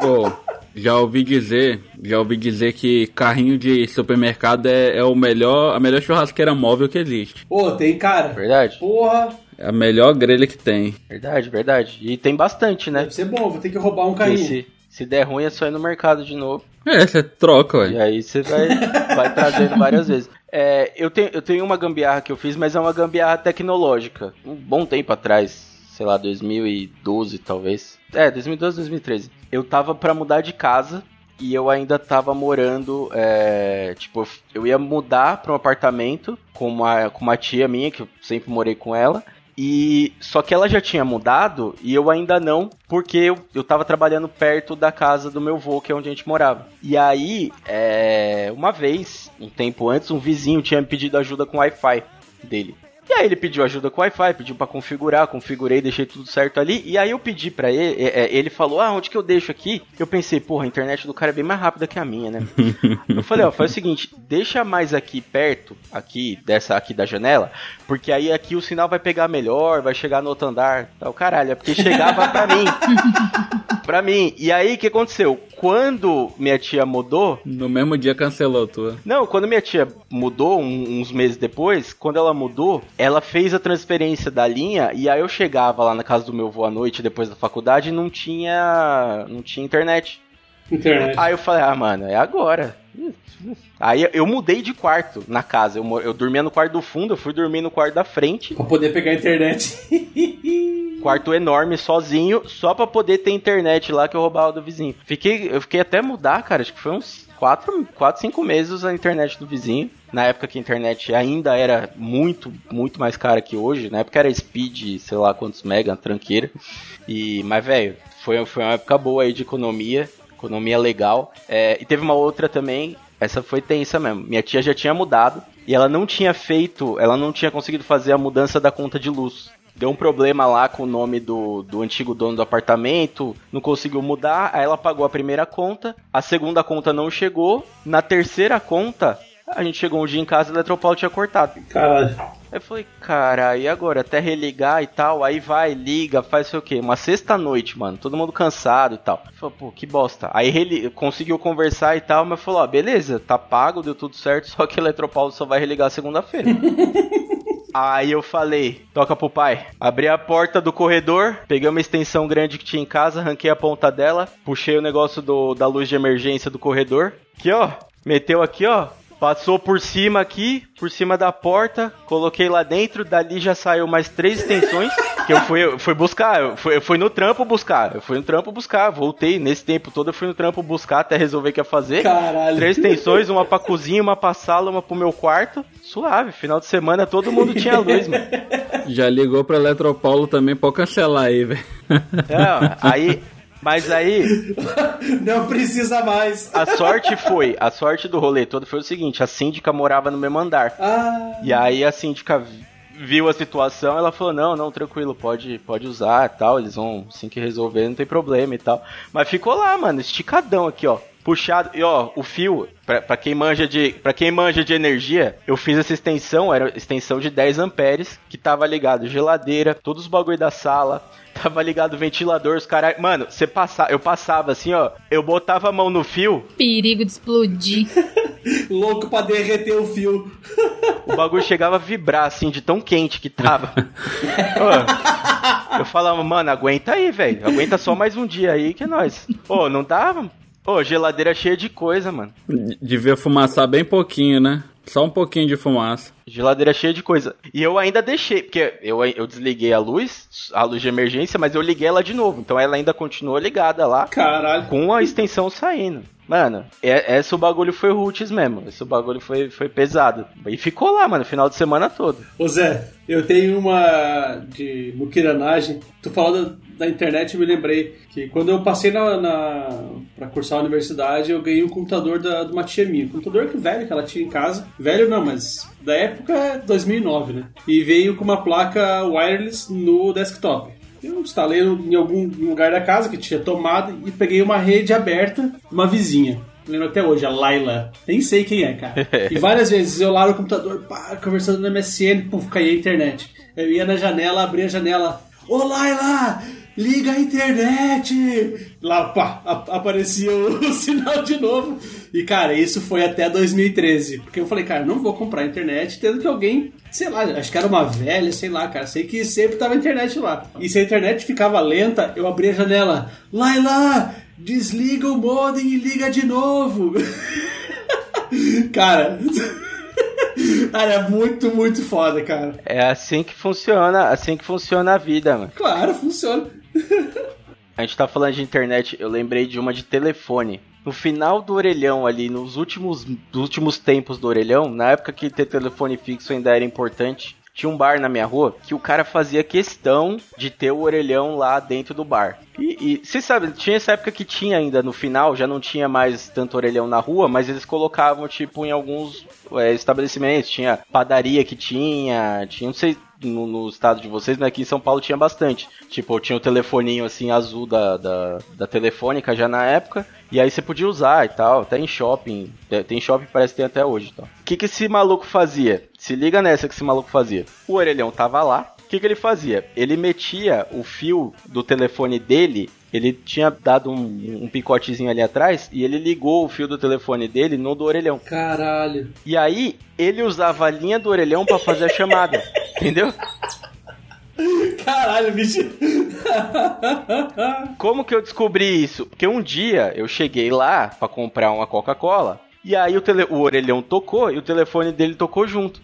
Pô, já ouvi dizer, já ouvi dizer que carrinho de supermercado é, é o melhor, a melhor churrasqueira móvel que existe. Ô, tem cara. Verdade? Porra, É a melhor grelha que tem. Verdade, verdade. E tem bastante, né? deve ser bom, vou ter que roubar um carrinho. se, se der ruim é só ir no mercado de novo. É, você troca, E ué. aí você vai, vai trazendo várias vezes. É, eu, tenho, eu tenho uma gambiarra que eu fiz, mas é uma gambiarra tecnológica. Um bom tempo atrás, sei lá, 2012 talvez. É, 2012, 2013. Eu tava pra mudar de casa e eu ainda tava morando. é, tipo, eu ia mudar pra um apartamento com uma, com uma tia minha, que eu sempre morei com ela. E só que ela já tinha mudado e eu ainda não, porque eu, eu tava trabalhando perto da casa do meu avô, que é onde a gente morava. E aí, é, uma vez, um tempo antes, um vizinho tinha me pedido ajuda com o Wi-Fi dele. E aí ele pediu ajuda com o Wi-Fi, pediu pra configurar, configurei, deixei tudo certo ali. E aí eu pedi pra ele, é, é, ele falou: "Ah, onde que eu deixo aqui?" Eu pensei: "Porra, a internet do cara é bem mais rápida que a minha, né?" eu falei: "Ó, faz o seguinte, deixa mais aqui perto, aqui dessa aqui da janela, porque aí aqui o sinal vai pegar melhor, vai chegar no outro andar". Tal, caralho, é porque chegava pra mim. pra mim. E aí o que aconteceu? Quando minha tia mudou, No mesmo dia cancelou a tua. não, quando minha tia mudou, um- uns meses depois, quando ela mudou, ela fez a transferência da linha e aí eu chegava lá na casa do meu avô à noite, depois da faculdade, e não tinha, não tinha internet. Internet. Aí eu falei, ah, mano, é agora. Aí eu mudei de quarto na casa. Eu, eu dormia no quarto do fundo, eu fui dormir no quarto da frente. Pra poder pegar a internet. quarto enorme sozinho, só pra poder ter internet lá que eu roubava do vizinho. Fiquei, eu fiquei até mudar, cara, acho que foi uns 4, 4 5 meses a internet do vizinho. Na época que a internet ainda era muito, muito mais cara que hoje. Na época era speed, sei lá quantos mega, tranqueira. E, mas, velho, foi, foi uma época boa aí de economia. Economia legal. É, e teve uma outra também. Essa foi tensa mesmo. Minha tia já tinha mudado. E ela não tinha feito, ela não tinha conseguido fazer a mudança da conta de luz. Deu um problema lá com o nome do, do antigo dono do apartamento, não conseguiu mudar, aí ela pagou a primeira conta, a segunda conta não chegou, na terceira conta, a gente chegou um dia em casa e o Eletropaulo tinha cortado. Caralho. Aí eu falei, cara, e agora? Até religar e tal, aí vai, liga, faz sei o quê? Uma sexta-noite, mano, todo mundo cansado e tal. Falei, pô, que bosta. Aí ele conseguiu conversar e tal, mas falou, ó, beleza, tá pago, deu tudo certo, só que o Eletropaulo só vai religar segunda-feira. Aí eu falei, toca pro pai. Abri a porta do corredor, peguei uma extensão grande que tinha em casa, arranquei a ponta dela, puxei o negócio do, da luz de emergência do corredor. Aqui, ó. Meteu aqui, ó. Passou por cima aqui, por cima da porta, coloquei lá dentro, dali já saiu mais três extensões, que eu fui, eu fui buscar, eu fui, eu fui no trampo buscar, eu fui no trampo buscar, voltei, nesse tempo todo eu fui no trampo buscar até resolver o que ia fazer. Caralho. Três extensões, uma pra cozinha, uma pra sala, uma pro meu quarto, suave, final de semana todo mundo tinha luz, mano. Já ligou pra Eletropaulo também, pode cancelar aí, velho. É, aí, mas aí, Não precisa mais. a sorte foi, a sorte do rolê todo foi o seguinte, a síndica morava no mesmo andar. Ah, E aí a síndica viu a situação, ela falou: "Não, não, tranquilo, pode, pode usar, e tal, eles vão assim que resolver, não tem problema e tal". Mas ficou lá, mano, esticadão aqui, ó. Puxado, e ó, o fio, pra, pra quem manja de, para quem manja de energia, eu fiz essa extensão, era extensão de 10 amperes, que tava ligado geladeira, todos os bagulho da sala, tava ligado ventilador, os caras, mano, você passava, eu passava assim, ó, eu botava a mão no fio, Perigo de explodir. louco pra derreter o fio. O bagulho chegava a vibrar, assim, de tão quente que tava. Ô, eu falava, mano, aguenta aí, velho. Aguenta só mais um dia aí que é nóis. Ô, não dava? Ô, geladeira cheia de coisa, mano. Devia fumaçar bem pouquinho, né? Só um pouquinho de fumaça. Geladeira cheia de coisa. E eu ainda deixei, porque eu, eu desliguei a luz, a luz de emergência, mas eu liguei ela de novo. Então ela ainda continuou ligada lá, Caralho. com a extensão saindo. Mano, é, esse o bagulho foi roots mesmo. Esse o bagulho foi, foi pesado. E ficou lá, mano, final de semana todo. Ô Zé, eu tenho uma de muquiranagem. Tu falou da, internet eu me lembrei que quando eu passei na, na, pra cursar a universidade, eu ganhei um computador da, de uma tia minha. Computador que velho que ela tinha em casa. Velho não, mas da época 2009, né? E veio com uma placa wireless no desktop. Eu instalei em algum lugar da casa que tinha tomada e peguei uma rede aberta, uma vizinha. Lembro até hoje, a Laila. Nem sei quem é, cara. E várias vezes eu lá no computador, pá, conversando no MSN, puf, caía a internet. Eu ia na janela, abria a janela. Ô Laila, liga a internet! Lá, pá, aparecia o, sinal de novo. E, cara, isso foi até 2013. Porque eu falei, cara, não vou comprar internet, tendo que alguém, sei lá, acho que era uma velha, sei lá, cara. Sei que sempre tava a internet lá. E se a internet ficava lenta, eu abria a janela. Laila, desliga o modem e liga de novo. cara. Cara, é muito, muito foda, cara. É assim que funciona, assim que funciona a vida, mano. Claro, funciona. A gente tá falando de internet, eu lembrei de uma de telefone. No final do orelhão ali, nos últimos, últimos tempos do orelhão, na época que ter telefone fixo ainda era importante, tinha um bar na minha rua que o cara fazia questão de ter o orelhão lá dentro do bar. E, e você sabe, tinha essa época que tinha ainda no final, já não tinha mais tanto orelhão na rua, mas eles colocavam tipo em alguns é, estabelecimentos, tinha padaria que tinha, tinha, não sei no, no estado de vocês, mas aqui em São Paulo tinha bastante. Tipo, tinha o telefoninho assim azul da, da, da telefônica já na época, e aí você podia usar e tal, até em shopping. Tem shopping parece que tem até hoje. Então. O que, que esse maluco fazia? Se liga nessa que esse maluco fazia. O orelhão tava lá. O que, que ele fazia? Ele metia o fio do telefone dele. Ele tinha dado um, um picotezinho ali atrás e ele ligou o fio do telefone dele no do orelhão. Caralho. E aí ele usava a linha do orelhão pra fazer a chamada. Entendeu? Caralho, bicho. Como que eu descobri isso? Porque um dia eu cheguei lá pra comprar uma Coca-Cola e aí o, tele- o orelhão tocou e o telefone dele tocou junto.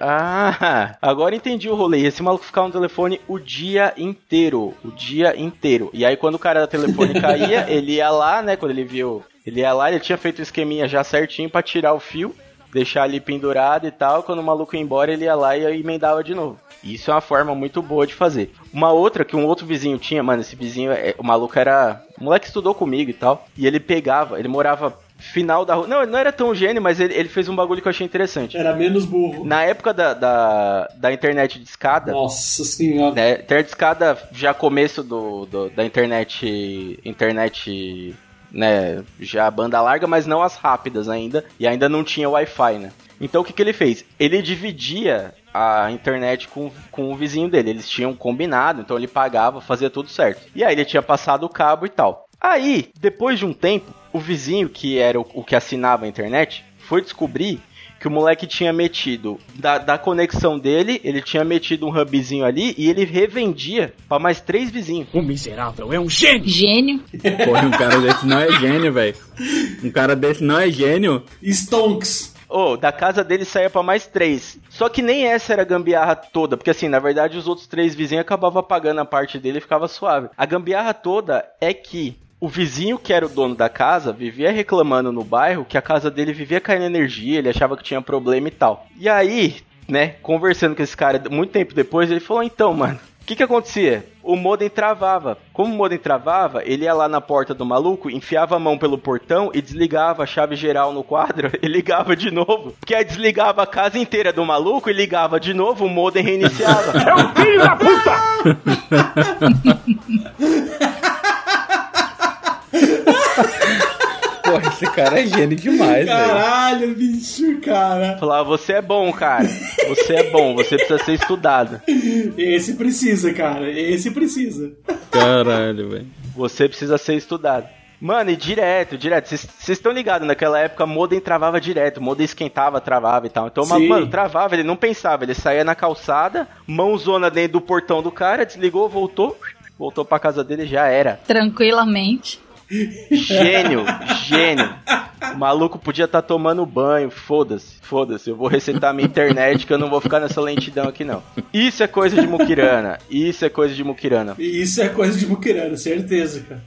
Ah, agora entendi o rolê. Esse maluco ficava no telefone o dia inteiro. O dia inteiro. E aí, quando o cara da telefone caía, ele ia lá, né? Quando ele viu. Ele ia lá, ele tinha feito o esqueminha já certinho pra tirar o fio, deixar ali pendurado e tal. Quando o maluco ia embora, ele ia lá e emendava de novo. Isso é uma forma muito boa de fazer. Uma outra que um outro vizinho tinha, mano, esse vizinho, é- o maluco era. O moleque estudou comigo e tal. E ele pegava, ele morava final da rua. Não, ele não era tão gênio, mas ele, ele fez um bagulho que eu achei interessante. Era menos burro. Na época da, da, da internet de escada, Nossa senhora. né? Internet de escada já começo do, do- da internet. Internet. Né, já banda larga, mas não as rápidas ainda. E ainda não tinha Wi-Fi, né? Então o que, que ele fez? Ele dividia a internet com, com o vizinho dele. Eles tinham combinado, então ele pagava, fazia tudo certo. E aí ele tinha passado o cabo e tal. Aí, depois de um tempo, o vizinho, que era o, o que assinava a internet, foi descobrir que o moleque tinha metido da, da conexão dele, ele tinha metido um hubzinho ali e ele revendia pra mais três vizinhos. O miserável é um gênio! Gênio. Porra, um cara desse não é gênio, velho. Um cara desse não é gênio. Stonks. Ô, da casa dele saía pra mais três. Só que nem essa era a gambiarra toda, porque assim, na verdade, os outros três vizinhos acabavam pagando a parte dele e ficava suave. A gambiarra toda é que o vizinho que era o dono da casa vivia reclamando no bairro que a casa dele vivia caindo energia, ele achava que tinha problema e tal. E aí, né, conversando com esse cara muito tempo depois, ele falou: então, mano. O que que acontecia? O modem travava. Como o modem travava, ele ia lá na porta do maluco, enfiava a mão pelo portão e desligava a chave geral no quadro e ligava de novo. Porque aí desligava a casa inteira do maluco e ligava de novo, o modem reiniciava. É um filho da puta! Porra, esse cara é gênio demais, velho. Caralho, bicho, cara. Falava, você é bom, cara. Você é bom, você precisa ser estudado. Esse precisa, cara. Esse precisa. Caralho, velho. Você precisa ser estudado. Mano, e direto, direto. Vocês estão ligados, naquela época modem travava direto, modem esquentava, travava e tal. Então, Sim. mano, travava, ele não pensava, ele saía na calçada, mãozona dentro do portão do cara, desligou, voltou, voltou pra casa dele e já era. Tranquilamente. Gênio, gênio. O maluco podia estar tomando banho, foda-se, foda-se. Eu vou resetar minha internet que eu não vou ficar nessa lentidão aqui não. Isso é coisa de muquirana, isso é coisa de muquirana. E isso é coisa de muquirana, certeza, cara.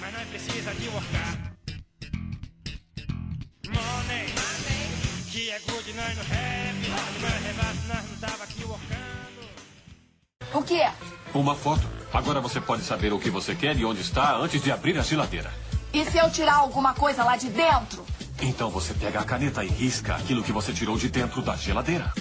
Mas não precisa de workar. Money, que é good nós no rap. No meu rebaixo nós não tava aqui workando. O que é? Uma foto. Agora você pode saber o que você quer e onde está antes de abrir a geladeira. E se eu tirar alguma coisa lá de dentro? Então você pega a caneta e risca aquilo que você tirou de dentro da geladeira.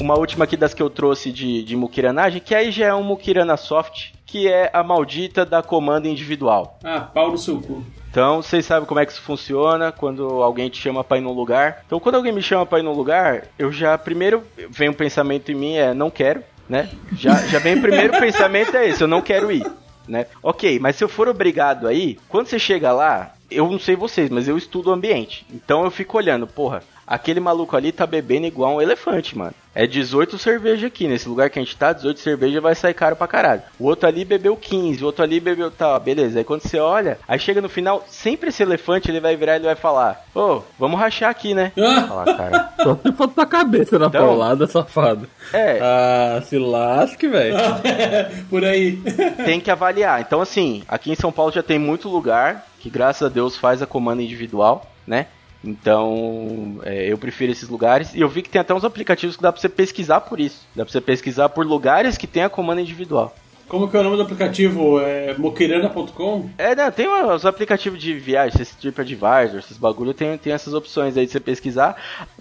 Uma última aqui das que eu trouxe de, de muquiranagem, que aí já é um muquirana soft, que é a maldita da comanda individual. Ah, pau no seu cu. Então, vocês sabem como é que isso funciona quando alguém te chama pra ir num lugar. Então, quando alguém me chama pra ir num lugar, eu já, primeiro, vem um pensamento em mim, é, não quero, né? Já, já vem o primeiro pensamento é esse, eu não quero ir, né? Ok, mas se eu for obrigado a ir, quando você chega lá, eu não sei vocês, mas eu estudo o ambiente. Então, eu fico olhando, porra, aquele maluco ali tá bebendo igual um elefante, mano. É 18 cerveja aqui, nesse lugar que a gente tá, 18 cerveja vai sair caro pra caralho. O outro ali bebeu 15, o outro ali bebeu tal, beleza. Aí quando você olha, aí chega no final, sempre esse elefante ele vai virar e ele vai falar: Ô, vamos rachar aqui, né? Ah, Falar, cara. Só se for tua cabeça na Então- paulada, safado. É, Ah, se lasque, velho. por aí. tem que avaliar. Então, assim, aqui em São Paulo já tem muito lugar que, graças a Deus, faz a comanda individual, né? Então, é, eu prefiro esses lugares. E eu vi que tem até uns aplicativos que dá pra você pesquisar por isso. Dá pra você pesquisar por lugares que tem a comanda individual. Como que é o nome do aplicativo? É moquirana.com? É, não, tem os aplicativos de viagem, esse TripAdvisor, esses bagulho, tem, tem essas opções aí de você pesquisar.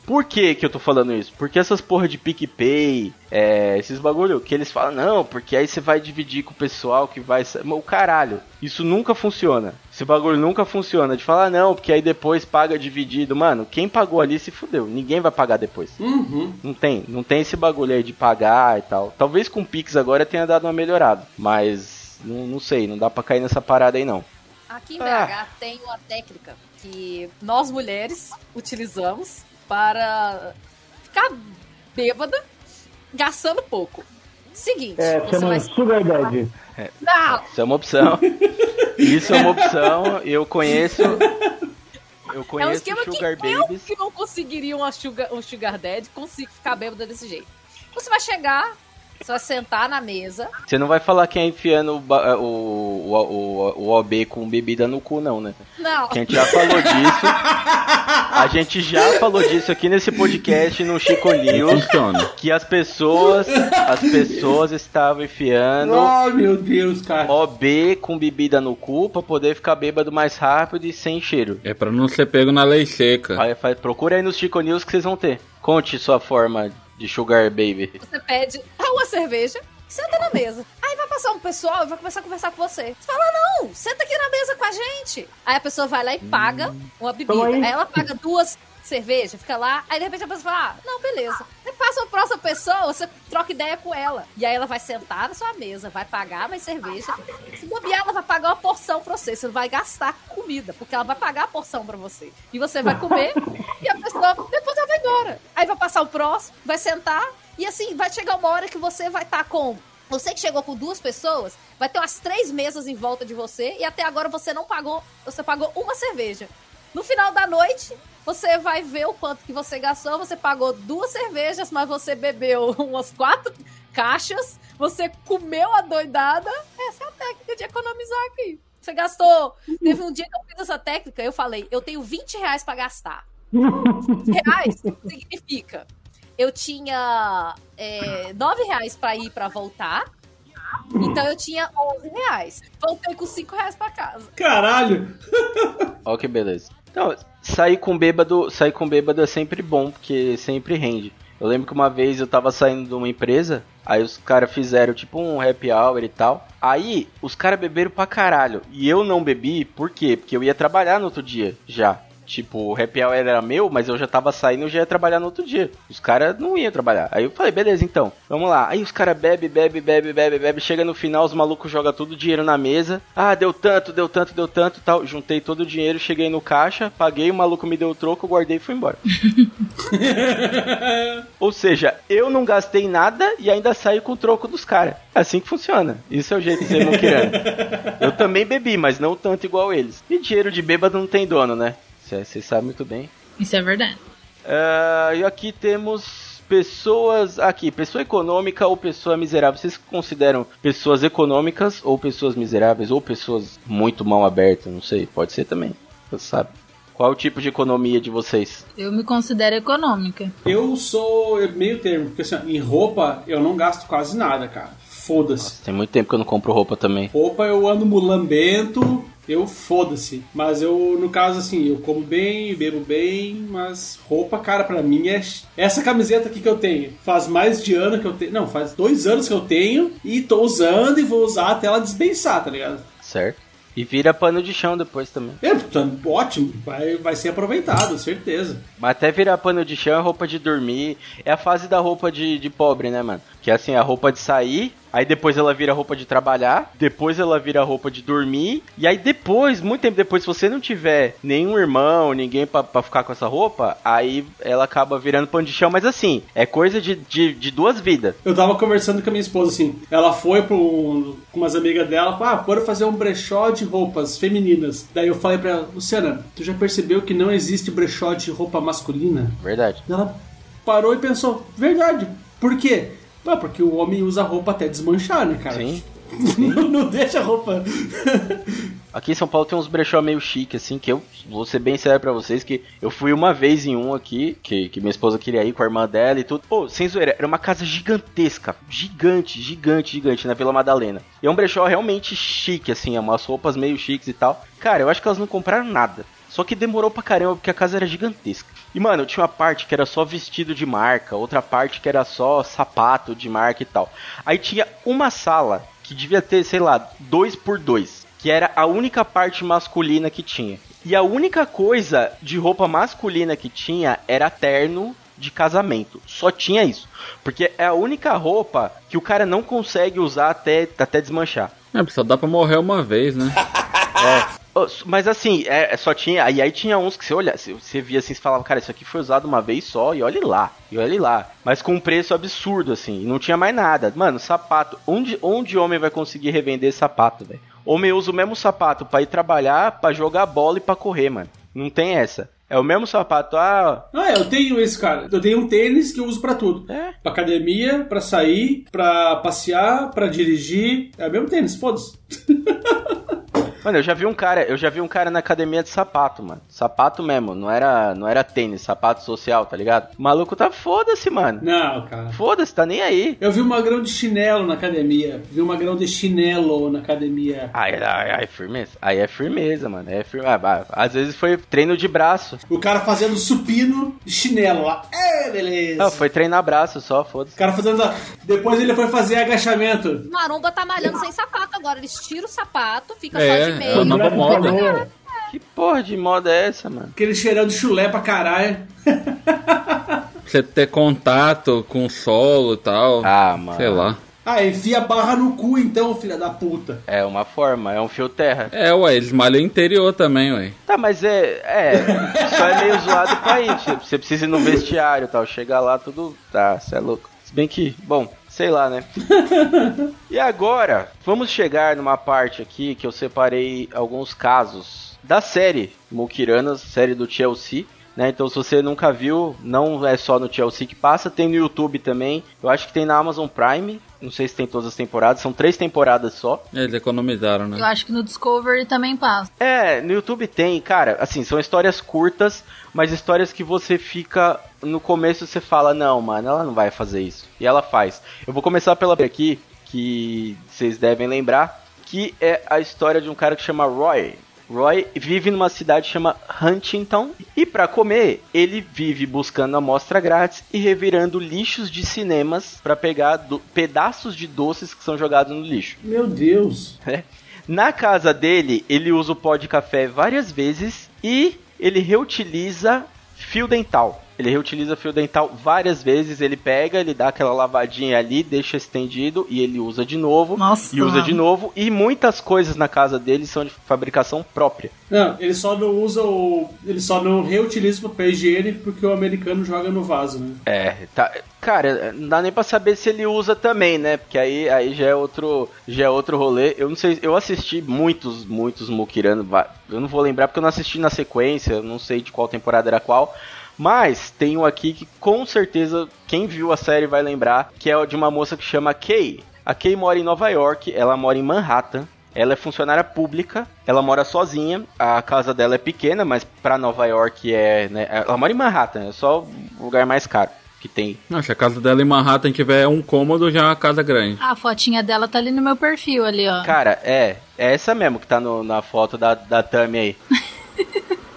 Por que que eu tô falando isso? Porque essas porra de PicPay, é, esses bagulho que eles falam, não, porque aí você vai dividir com o pessoal que vai... O caralho, isso nunca funciona. Esse bagulho nunca funciona. De falar, não, porque aí depois paga dividido. Mano, quem pagou ali se fudeu. Ninguém vai pagar depois. Uhum. Não tem, não tem esse bagulho aí de pagar e tal. Talvez com o Pix agora tenha dado uma melhorada, mas não, não sei, não dá pra cair nessa parada aí não. Aqui em Ah. BH tem uma técnica que nós mulheres utilizamos para ficar bêbada, gastando pouco. Seguinte, É, você chama vai... Sugar Daddy. Não! Isso é uma opção. Isso é uma opção. Eu conheço. Eu É um conheço esquema Sugar que eu Babies. que não conseguiria uma sugar, um sugar daddy, consigo ficar bêbada desse jeito. Você vai chegar, você vai sentar na mesa. Você não vai falar que é enfiando o, ba- o, o, o, OB com bebida no cu, não, né? Não. A gente já falou disso. A gente já falou disso aqui nesse podcast no Chico News. Funciona. Que as pessoas. As pessoas estavam enfiando Ai, meu Deus, cara. OB com bebida no cu pra poder ficar bêbado mais rápido e sem cheiro. É pra não ser pego na lei seca. Procura aí no Chico News que vocês vão ter. Conte sua forma de Sugar Baby. Você pede uma cerveja, senta na mesa. Aí vai passar um pessoal e vai começar a conversar com você. Você fala, não, senta aqui na mesa com a gente. Aí a pessoa vai lá e paga uma bebida. Toma aí. Aí ela paga duas cervejas, fica lá. Aí de repente a pessoa fala, ah, não, beleza. Aí passa a próxima pessoa, você troca ideia com ela. E aí ela vai sentar na sua mesa, vai pagar mais cerveja. Se bobear, ela vai pagar uma porção pra você. Você vai gastar comida, porque ela vai pagar a porção pra você. E você vai comer e a pessoa, depois ela vai embora. Aí vai passar o próximo, vai sentar. E assim, vai chegar uma hora que você vai estar com. Você que chegou com duas pessoas, vai ter umas três mesas em volta de você e até agora você não pagou. Você pagou uma cerveja. No final da noite, você vai ver o quanto que você gastou. Você pagou duas cervejas, mas você bebeu umas quatro caixas. Você comeu a doidada. Essa é a técnica de economizar aqui. Você gastou. Teve um dia que eu fiz essa técnica, eu falei, eu tenho 20 reais pra gastar. 20 reais significa. Eu tinha é, 9 reais pra ir pra voltar. Então eu tinha 11 reais. Voltei com 5 reais pra casa. Caralho. Ó que beleza. Então, sair com bêbado, sair com bêbado é sempre bom, porque sempre rende. Eu lembro que uma vez eu tava saindo de uma empresa, aí os caras fizeram tipo um happy hour e tal. Aí os caras beberam pra caralho. E eu não bebi, por quê? Porque eu ia trabalhar no outro dia já. Tipo, o happy hour era meu, mas eu já tava saindo e eu já ia trabalhar no outro dia. Os caras não iam trabalhar. Aí eu falei, beleza, então, vamos lá. Aí os caras bebe, bebe, bebe, bebe, bebe. Chega no final, os malucos jogam tudo o dinheiro na mesa. Ah, deu tanto, deu tanto, deu tanto tal. Juntei todo o dinheiro, cheguei no caixa, paguei, o maluco me deu o troco, guardei e fui embora. Ou seja, eu não gastei nada e ainda saí com o troco dos caras. É assim que funciona. Isso é o jeito de ser muquirano. Eu também bebi, mas não tanto igual eles. E dinheiro de bêbado não tem dono, né? Vocês sabem muito bem. Isso é verdade. Ah, e aqui temos pessoas. Aqui, pessoa econômica ou pessoa miserável. Vocês consideram pessoas econômicas ou pessoas miseráveis? Ou pessoas muito mal abertas? Não sei, pode ser também. Você sabe. Qual é o tipo de economia de vocês? Eu me considero econômica. Eu sou meio termo, porque assim, em roupa eu não gasto quase nada, cara. Foda-se. Tem muito tempo que eu não compro roupa também. Roupa eu ando mulambento, eu foda-se. Mas eu, no caso, assim, eu como bem, bebo bem, mas roupa, cara, pra mim é. Essa camiseta aqui que eu tenho faz mais de ano que eu tenho. Não, faz dois anos que eu tenho e tô usando e vou usar até ela desbençar, tá ligado? Certo. E vira pano de chão depois também. É, ótimo, vai, vai ser aproveitado, certeza. Mas até virar pano de chão é roupa de dormir. É a fase da roupa de, de pobre, né, mano? Que é assim, a roupa de sair, aí depois ela vira roupa de trabalhar, depois ela vira roupa de dormir, e aí depois, muito tempo depois, se você não tiver nenhum irmão, ninguém pra, pra ficar com essa roupa, aí ela acaba virando pano de chão. Mas assim, é coisa de, de, de duas vidas. Eu tava conversando com a minha esposa assim. Ela foi pro, com umas amigas dela, ah, foram fazer um brechó de roupas femininas. Daí eu falei pra ela, Luciana, tu já percebeu que não existe brechó de roupa masculina? Verdade. Ela parou e pensou, verdade. Por quê? Ah, porque o homem usa roupa até desmanchar, né, cara? Sim. não, não deixa a roupa. Aqui em São Paulo tem uns brechó meio chique, assim, que eu vou ser bem sério pra vocês, que eu fui uma vez em um aqui, que, que minha esposa queria ir com a irmã dela e tudo. Pô, sem zoeira, era uma casa gigantesca, gigante, gigante, gigante, na Vila Madalena. E é um brechó realmente chique, assim, é umas roupas meio chiques e tal. Cara, eu acho que elas não compraram nada. Só que demorou pra caramba, porque a casa era gigantesca. E, mano, tinha uma parte que era só vestido de marca, outra parte que era só sapato de marca e tal. Aí tinha uma sala que devia ter, sei lá, dois por dois. Que era a única parte masculina que tinha. E a única coisa de roupa masculina que tinha era terno de casamento. Só tinha isso. Porque é a única roupa que o cara não consegue usar até, até desmanchar. É, só dá pra morrer uma vez, né? Ô, Mas assim, é, é, só tinha. Aí, aí tinha uns que você olha, você, via assim, você falava, cara, isso aqui foi usado uma vez só, e olhe lá, e olhe lá. Mas com um preço absurdo, assim, e não tinha mais nada. Mano, sapato. Onde, onde homem vai conseguir revender sapato, velho? Homem usa o mesmo sapato pra ir trabalhar, pra jogar bola e pra correr, mano. Não tem essa. É o mesmo sapato. Ah, Ah, eu tenho esse, cara. Eu tenho um tênis que eu uso pra tudo. É? Pra academia, pra sair, pra passear, pra dirigir. É o mesmo tênis, foda-se. Mano, eu já vi um cara, eu já vi um cara na academia de sapato, mano. Sapato mesmo, não era, não era tênis, sapato social, tá ligado? O maluco tá foda-se, mano. Não, cara. Foda-se, tá nem aí. Eu vi um magrão de chinelo na academia. Vi um magrão de chinelo na academia. Ai, ai, ai, firmeza. Aí é firmeza, mano. É firmeza. Às vezes foi treino de braço. O cara fazendo supino de chinelo lá. É, beleza. Não, foi treinar braço só, foda-se. O cara fazendo. Depois ele foi fazer agachamento. Maromba tá malhando sem sapato agora. Eles tiram o sapato, fica É, só de é a nova moda. Que porra de moda é essa, mano? Aquele cheirão de chulé pra caralho. Você ter contato com o solo e tal. Ah, mano. Sei lá. Ah, enfia a barra no cu então, filha da puta. É uma forma, é um fio terra. É, ué, eles malham interior também, ué. Tá, mas é. É. Só é meio zoado pra ir. Tipo, Você precisa ir no vestiário e tal. Chegar lá, tudo. Tá, você é louco. Se bem que, bom, sei lá, né? e agora, vamos chegar numa parte aqui que eu separei alguns casos da série Mukiranas, série do Chelsea. Né? Então, se você nunca viu, não é só no Chelsea que passa, tem no YouTube também. Eu acho que tem na Amazon Prime. Não sei se tem todas as temporadas, são três temporadas só. Eles economizaram, Eu né? acho que no Discovery também passa. É, no YouTube tem, cara, assim, são histórias curtas, mas histórias que você fica. No começo você fala, não, mano, ela não vai fazer isso. E ela faz. Eu vou começar pela aqui, que vocês devem lembrar, que é a história de um cara que chama Roy. Roy vive numa cidade chamada Huntington e para comer ele vive buscando amostra grátis e revirando lixos de cinemas para pegar pedaços de doces que são jogados no lixo. Meu Deus. né? Na casa dele, ele usa o pó de café várias vezes e ele reutiliza fio dental. Ele reutiliza fio dental várias vezes, ele pega, ele dá aquela lavadinha ali, deixa estendido e ele usa de novo. Nossa, e usa de novo. E muitas coisas na casa dele são de fabricação própria. Não, ele só não usa o. Ele só não reutiliza o papel higiênico porque o americano joga no vaso, né? É, tá. Cara, não dá nem pra saber se ele usa também, né? Porque aí, aí já é outro, já é outro rolê. Eu não sei, eu assisti muitos, muitos Mukirano, eu não vou lembrar porque eu não assisti na sequência, eu não sei de qual temporada era qual. Mas tem um aqui que com certeza quem viu a série vai lembrar, que é o de uma moça que chama Kay. A Kay mora em Nova York, ela mora em Manhattan. Ela é funcionária pública, ela mora sozinha, a casa dela é pequena, mas pra Nova York é, né, ela mora em Manhattan, é só o lugar mais caro que tem. Não, se a casa dela em Manhattan tiver um cômodo, já é uma casa grande. A fotinha dela tá ali no meu perfil ali, ó. Cara, é, é essa mesmo que tá no- na foto da, da Tami aí.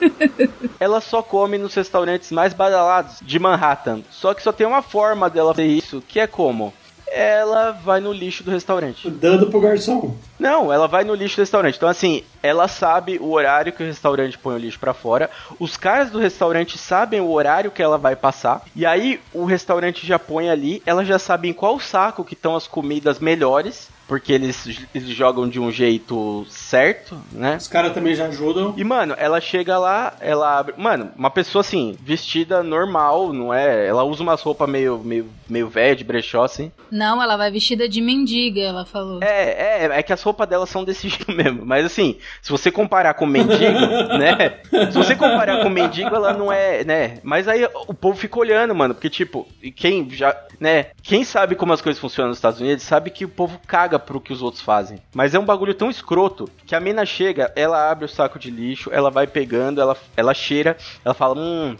Ela só come nos restaurantes mais badalados de Manhattan. Só que só tem uma forma dela fazer isso, que é como? Ela vai no lixo do restaurante. Dando pro garçom. Não, ela vai no lixo do restaurante. Então, assim, ela sabe o horário que o restaurante põe o lixo pra fora. Os caras do restaurante sabem o horário que ela vai passar. E aí, o restaurante já põe ali. Ela já sabe em qual saco que estão as comidas melhores. Porque eles, eles jogam de um jeito certo, né? Os caras também já ajudam. E, mano, ela chega lá, ela abre. Mano, uma pessoa assim, vestida normal, não é? Ela usa umas roupas meio, meio, meio velha, de brechó, assim. Não, ela vai vestida de mendiga, ela falou. É, é, é que as roupas dela são desse jeito mesmo. Mas assim, se você comparar com mendigo, né? Se você comparar com mendigo, ela não é, né? Mas aí o povo fica olhando, mano, porque tipo, e quem já, né? Quem sabe como as coisas funcionam nos Estados Unidos sabe que o povo caga pro que os outros fazem. Mas é um bagulho tão escroto que a mina chega, ela abre o saco de lixo, ela vai pegando, ela, ela cheira, ela fala, hum.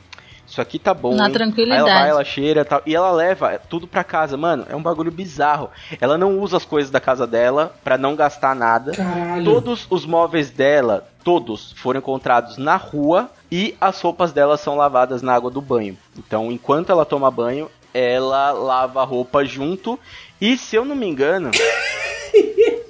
Isso aqui tá bom. Na hein?" tranquilidade. Aí ela vai, ela cheira e tal. E ela leva tudo pra casa. Mano, é um bagulho bizarro. Ela não usa as coisas da casa dela pra não gastar nada. Caralho. Todos os móveis dela, todos, foram encontrados na rua. E as roupas dela são lavadas na água do banho. Então, enquanto ela toma banho, ela lava a roupa junto. E se eu não me engano,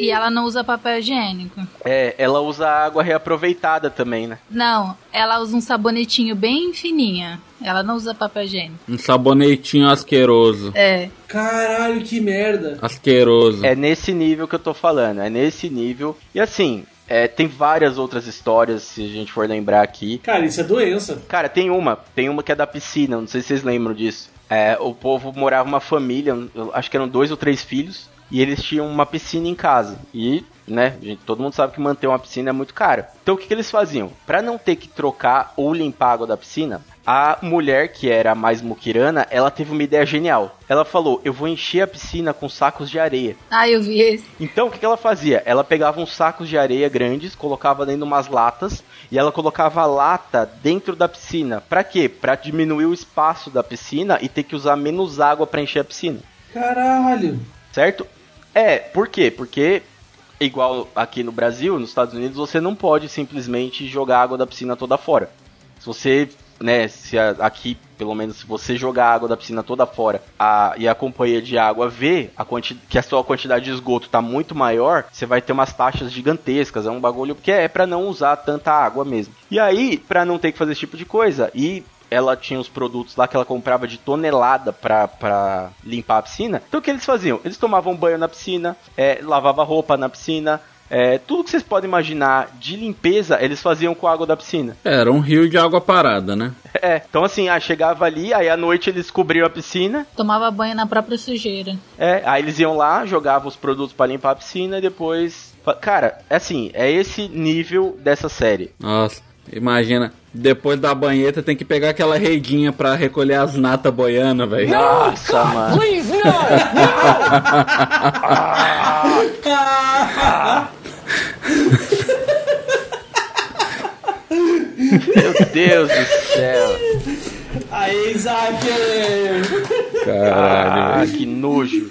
E ela não usa papel higiênico. é, ela usa água reaproveitada também, né? Não, ela usa um sabonetinho bem fininha. Ela não usa papel higiênico. Um sabonetinho asqueroso. É. Caralho, que merda. Asqueroso. É nesse nível que eu tô falando, é nesse nível. E assim, é, tem várias outras histórias, se a gente for lembrar aqui. Cara, isso é doença. Cara, tem uma, tem uma que é da piscina, não sei se vocês lembram disso. É, o povo morava uma família, acho que eram dois ou três filhos, e eles tinham uma piscina em casa. E né? Gente, todo mundo sabe que manter uma piscina é muito caro. Então o que, que eles faziam? Pra não ter que trocar ou limpar a água da piscina, a mulher, que era a mais muquirana, ela teve uma ideia genial. Ela falou: Eu vou encher a piscina com sacos de areia. Ah, eu vi esse. Então, o que, que ela fazia? Ela pegava uns sacos de areia grandes, colocava dentro de umas latas e ela colocava a lata dentro da piscina. Pra quê? Pra diminuir o espaço da piscina e ter que usar menos água pra encher a piscina. Caralho. Certo? É, por quê? Porque, igual aqui no Brasil, nos Estados Unidos, você não pode simplesmente jogar água da piscina toda fora. Se você, né, se a- aqui, pelo menos, se você jogar água da piscina toda fora a- e a companhia de água vê a que a sua quantidade de esgoto tá muito maior, você vai ter umas taxas gigantescas. É um bagulho que é pra não usar tanta água mesmo. E aí, pra não ter que fazer esse tipo de coisa, e ela tinha os produtos lá que ela comprava de tonelada pra, pra limpar a piscina. Então o que eles faziam? Eles tomavam banho na piscina, é, lavava roupa na piscina, é, tudo que vocês podem imaginar de limpeza, eles faziam com a água da piscina. Era um rio de água parada, né? É, então assim, ah, chegava ali, aí à noite eles cobriam a piscina, Tomava banho na própria sujeira. é, aí eles iam lá, jogavam os produtos pra limpar a piscina e depois. Cara, é assim, é esse nível dessa série. Nossa, imagina. Depois da banheta tem que pegar aquela redinha pra recolher as natas boiana, velho. Nossa, mano. Meu Deus do céu. Aí, Isaac! Caralho. Ah, que nojo.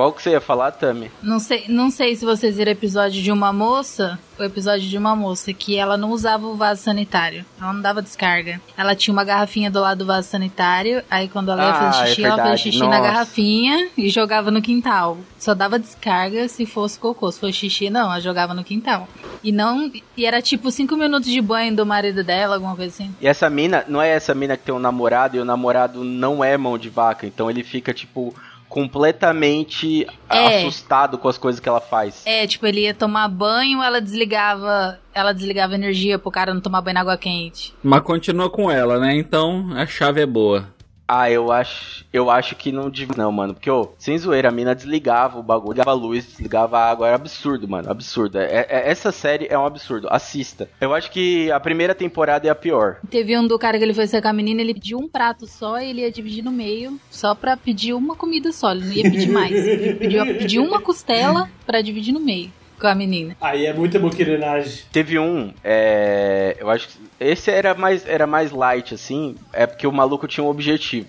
Qual que você ia falar, Tami? Não sei, não sei se vocês viram o episódio de uma moça, o episódio de uma moça que ela não usava o vaso sanitário. Ela não dava descarga. Ela tinha uma garrafinha do lado do vaso sanitário, aí quando ela ia Ah, fazer é xixi, ela fazia verdade. xixi Nossa. na garrafinha e jogava no quintal. Só dava descarga se fosse cocô. Se fosse xixi, não, ela jogava no quintal. E não. E era tipo cinco minutos de banho do marido dela, alguma coisa assim. E essa mina, não é essa mina que tem um namorado e o namorado não é mão de vaca, então ele fica, tipo, completamente É. assustado com as coisas que ela faz. É, tipo, ele ia tomar banho, ela desligava. Ela desligava energia pro cara não tomar banho na água quente. Mas continua com ela, né? Então a chave é boa. Ah, eu acho, eu acho que não devia não, mano, porque ô, sem zoeira, a mina desligava o bagulho, desligava a luz, desligava a água, era absurdo, mano, absurdo. É- é- essa série é um absurdo, assista. Eu acho que a primeira temporada é a pior. Teve um do cara que ele foi sair com a menina, ele pediu um prato só e ele ia dividir no meio, só pra pedir uma comida só, ele não ia pedir mais. Ele pediu, pediu uma costela pra dividir no meio com a menina. Aí é muita boquirenagem. Teve um, é, eu acho que esse era mais, era mais light, assim, é porque o maluco tinha um objetivo.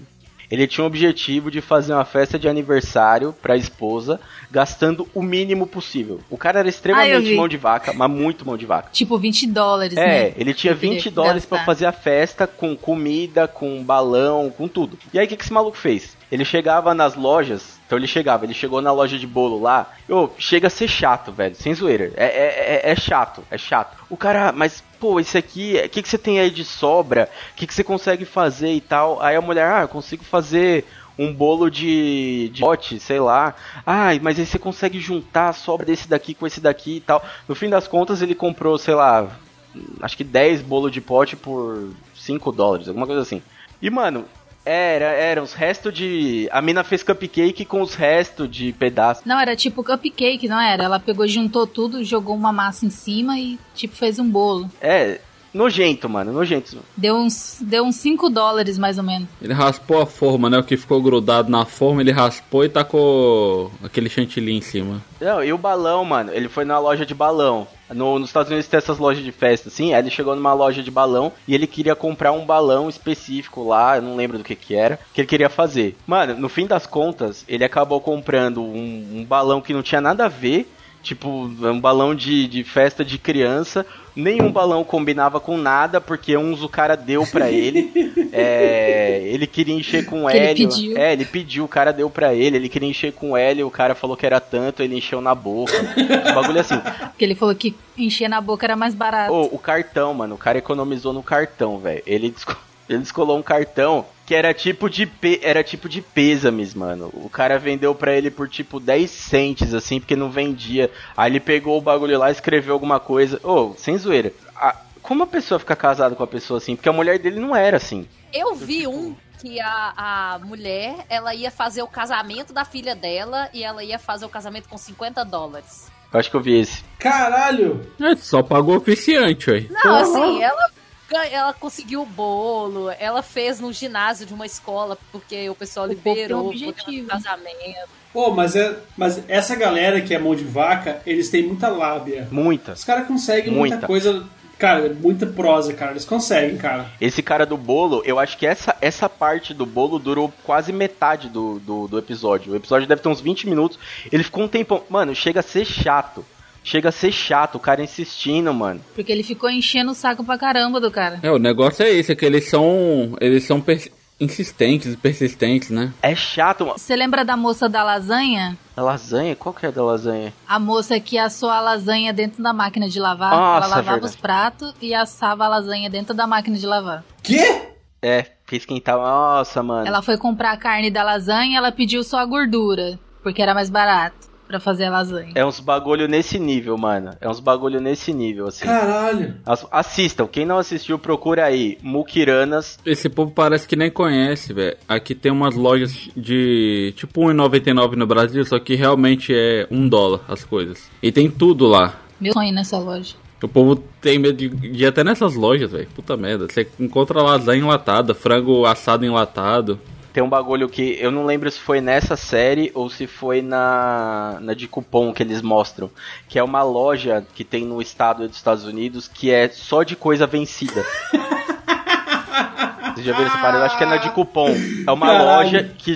Ele tinha um objetivo de fazer uma festa de aniversário pra esposa, gastando o mínimo possível. O cara era Ah, extremamente vi. mão de vaca, mas muito mão de vaca. Tipo, 20 dólares, É, né? ele tinha Ele queria 20 dólares pra gastar. fazer a festa com comida, com balão, com tudo. E aí o que, que esse maluco fez? Ele chegava nas lojas, então ele chegava, ele chegou na loja de bolo lá, ô, chega a ser chato, velho, sem zoeira. É, é, é, é chato, é chato. O cara, mas, pô, isso aqui, o que, que você tem aí de sobra? O que, que você consegue fazer e tal? Aí a mulher, ah, eu consigo fazer um bolo de, de pote, sei lá. Ai, mas aí você consegue juntar a sobra desse daqui com esse daqui e tal. No fim das contas, ele comprou, sei lá, acho que 10 bolos de pote por 5 dólares, alguma coisa assim. E, mano, era, era os restos de. A mina fez cupcake com os restos de pedaço. Não, era tipo cupcake, não era? Ela pegou, juntou tudo, jogou uma massa em cima e, tipo, fez um bolo. É, nojento, mano, nojento. Deu uns, deu uns 5 dólares, mais ou menos. Ele raspou a forma, né? O que ficou grudado na forma, ele raspou e tacou aquele chantilly em cima. Não, e o balão, mano, ele foi na loja de balão. No- nos Estados Unidos tem essas lojas de festa, assim. Aí ele chegou numa loja de balão e ele queria comprar um balão específico lá, eu não lembro do que que era, que ele queria fazer. Mano, no fim das contas, ele acabou comprando um, um balão que não tinha nada a ver, tipo, um balão de, de festa de criança. Nenhum balão combinava com nada, porque uns o cara deu pra ele. É, ele queria encher com Que ele hélio. pediu. É, ele pediu, o cara deu pra ele. Ele queria encher com hélio, o cara falou que era tanto, ele encheu na boca. Esse bagulho assim. Porque ele falou que encher na boca era mais barato. Ô, o cartão, mano, o cara economizou no cartão, velho. Ele, desco- ele descolou um cartão que era tipo de pe... era tipo de pêsames, mano. O cara vendeu pra ele por tipo 10 centes, assim, porque não vendia. Aí ele pegou o bagulho lá e escreveu alguma coisa. Ô, sem zoeira. A- Como a pessoa fica casada com a pessoa assim? Porque a mulher dele não era assim. Eu vi um que a, a mulher, ela ia fazer o casamento da filha dela e ela ia fazer o casamento com 50 dólares. Eu acho que eu vi esse. Caralho! É, só pagou oficiante, aí. Não, assim, ela, ela conseguiu o bolo, ela fez no ginásio de uma escola, porque o pessoal O um liberou o casamento. Pô, mas, é, mas essa galera que é mão de vaca, eles têm muita lábia. Muita. Os caras conseguem muita. Muita. coisa. Cara, muita prosa, cara. Eles conseguem, cara. Esse cara do bolo, eu acho que essa, essa parte do bolo durou quase metade do, do, do episódio. O episódio deve ter uns 20 minutos. Ele ficou um tempão. Mano, chega a ser chato. Chega a ser chato, o cara insistindo, mano. Porque ele ficou enchendo o saco pra caramba do cara. É, o negócio é esse, é que eles são. Eles são insistentes e persistentes, né? É chato, mano. Você lembra da moça da lasanha? A lasanha? Qual que é da lasanha? A moça que assou a lasanha dentro da máquina de lavar. Nossa, ela lavava verdade. os pratos e assava a lasanha dentro da máquina de lavar. Quê? É, que esquentava. Nossa, mano. Ela foi comprar a carne da lasanha e ela pediu só a gordura, porque era mais barato pra fazer a lasanha. É uns bagulho nesse nível, mano. É uns bagulho nesse nível, assim. Caralho. As- Assistam. Quem não assistiu, procura aí. Mukiranas. Esse povo parece que nem conhece, velho. Aqui tem umas lojas de tipo 1,99 no Brasil, só que realmente é um dólar as coisas. E tem tudo lá. Meu sonho nessa loja. O povo tem medo de, de ir até nessas lojas, velho. Puta merda. Você encontra lasanha enlatada, frango assado enlatado. Tem um bagulho que eu não lembro se foi nessa série ou se foi na, na de cupom que eles mostram. Que é uma loja que tem no estado dos Estados Unidos que é só de coisa vencida. Vocês já viram essa parada? Eu acho que é na de cupom. É uma Caralho. loja que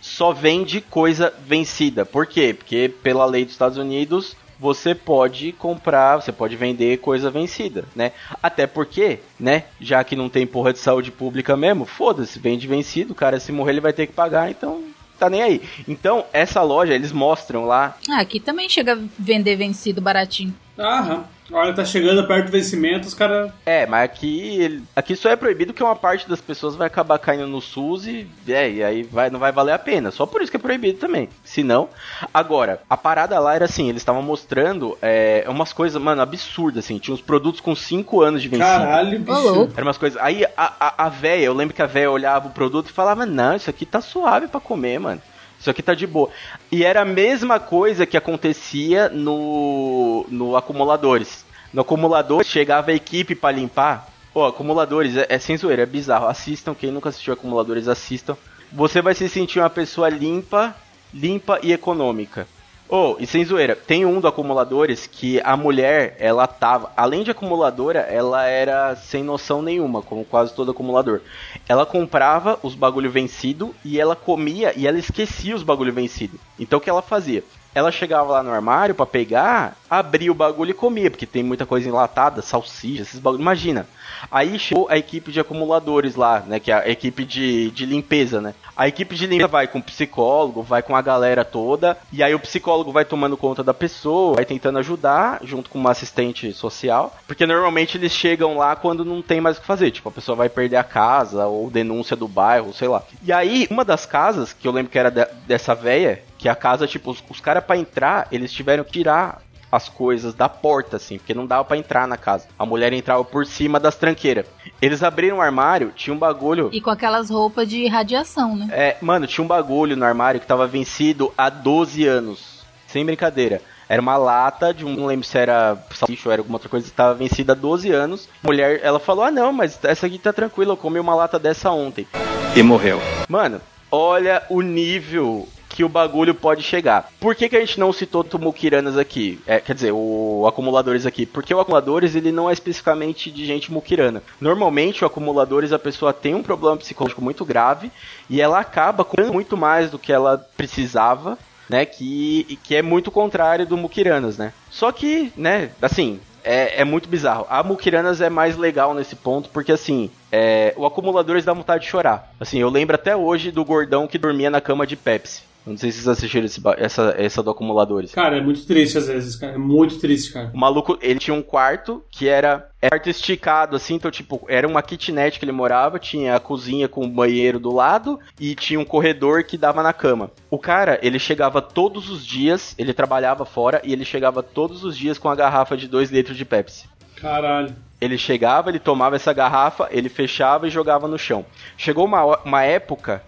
só vende coisa vencida. Por quê? Porque pela lei dos Estados Unidos você pode comprar, você pode vender coisa vencida, né? Até porque, né? Já que não tem porra de saúde pública mesmo, foda-se, vende vencido, o cara se morrer ele vai ter que pagar, então tá nem aí. Então, essa loja, eles mostram lá Ah, aqui também chega a vender vencido baratinho. Aham. Olha, tá chegando perto do vencimento, os caras. É, mas aqui, aqui só é proibido que uma parte das pessoas vai acabar caindo no SUS e, é, e aí vai, não vai valer a pena. Só por isso que é proibido também. Se não. Agora, a parada lá era assim: eles estavam mostrando é, umas coisas, mano, absurdas, assim. Tinha uns produtos com 5 anos de vencida. Caralho, bicho. Eram umas coisas. Aí a, a, a véia, eu lembro que a véia olhava o produto e falava: Não, isso aqui tá suave pra comer, mano. Isso aqui tá de boa. E era a mesma coisa que acontecia no, no acumuladores. No acumulador chegava a equipe pra limpar. Pô, acumuladores é, é sem zoeira, é bizarro. Assistam, quem nunca assistiu acumuladores, assistam. Você vai se sentir uma pessoa limpa, limpa e econômica. Oh, e sem zoeira, tem um do acumuladores que a mulher, ela tava, além de acumuladora, ela era sem noção nenhuma, como quase todo acumulador. Ela comprava os bagulho vencido e ela comia e ela esquecia os bagulho vencido. Então o que ela fazia? Ela chegava lá no armário pra pegar, abria o bagulho e comia, porque tem muita coisa enlatada, salsicha, esses bagulho. Imagina. Aí chegou a equipe de acumuladores lá, né? Que é a equipe de, de limpeza, né? A equipe de limpeza vai com o psicólogo, vai com a galera toda, e aí o psicólogo vai tomando conta da pessoa, vai tentando ajudar, junto com uma assistente social, porque normalmente eles chegam lá quando não tem mais o que fazer, tipo, a pessoa vai perder a casa, ou denúncia do bairro, sei lá. E aí, uma das casas, que eu lembro que era de- dessa véia, que a casa, tipo, os, os caras pra entrar, eles tiveram que tirar as coisas da porta, assim, porque não dava pra entrar na casa. A mulher entrava por cima das tranqueiras. Eles abriram o armário, tinha um bagulho. E com aquelas roupas de radiação, né? É, mano, tinha um bagulho no armário que tava vencido há 12 anos. Sem brincadeira. Era uma lata de um, não lembro se era salsicha ou era alguma outra coisa, que tava vencida há 12 anos. A mulher, ela falou: "Ah, não, mas essa aqui tá tranquila, eu comi uma lata dessa ontem". E morreu. Mano, olha o nível que o bagulho pode chegar. Por que, que a gente não citou o Mukiranas aqui? É, quer dizer, o Acumuladores aqui. Porque o Acumuladores ele não é especificamente de gente mukirana. Normalmente o Acumuladores a pessoa tem um problema psicológico muito grave e ela acaba com muito mais do que ela precisava, né? Que, que é muito contrário do Mukiranas, né? Só que, né, assim, é, é muito bizarro. A Mukiranas é mais legal nesse ponto, porque assim, é, o Acumuladores dá vontade de chorar. Assim, eu lembro até hoje do gordão que dormia na cama de Pepsi. Não sei se vocês assistiram esse essa, essa do Acumuladores. Cara, é muito triste às vezes, cara. É muito triste, cara. O maluco, ele tinha um quarto que era era quarto esticado, assim, então, tipo, era uma kitnet que ele morava, tinha a cozinha com o banheiro do lado e tinha um corredor que dava na cama. O cara, ele chegava todos os dias, ele trabalhava fora e ele chegava todos os dias com a garrafa de 2 litros de Pepsi. Caralho. Ele chegava, ele tomava essa garrafa, ele fechava e jogava no chão. Chegou uma, uma época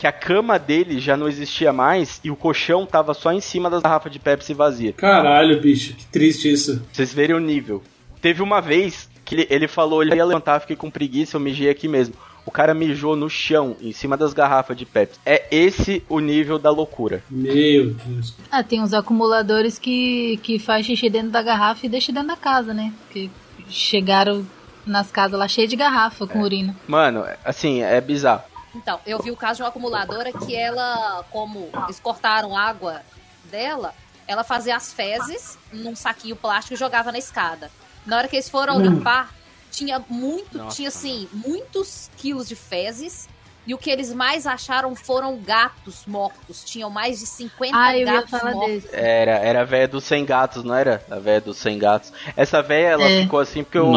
que a cama dele já não existia mais e o colchão tava só em cima das garrafas de Pepsi vazia. Caralho, bicho, que triste isso. Pra vocês verem o nível. Teve uma vez que ele, ele falou, ele ia levantar, fiquei com preguiça, eu mijei aqui mesmo. O cara mijou no chão, em cima das garrafas de Pepsi. É esse o nível da loucura. Meu Deus. Ah, tem uns acumuladores que, que faz xixi dentro da garrafa e deixa dentro da casa, né? Porque chegaram nas casas lá cheias de garrafa com urina. Mano, assim, é bizarro. Então, eu vi o caso de uma acumuladora que ela, como eles cortaram água dela, ela fazia as fezes num saquinho plástico e jogava na escada. Na hora que eles foram limpar, tinha muito, Nossa, tinha assim, muitos quilos de fezes. E o que eles mais acharam foram gatos mortos. Tinham mais de 50 Ah, eu ia gatos falar mortos. desse. Era, era a véia dos 100 gatos, não era? A véia dos 100 gatos. Essa véia, ela É. ficou assim porque o,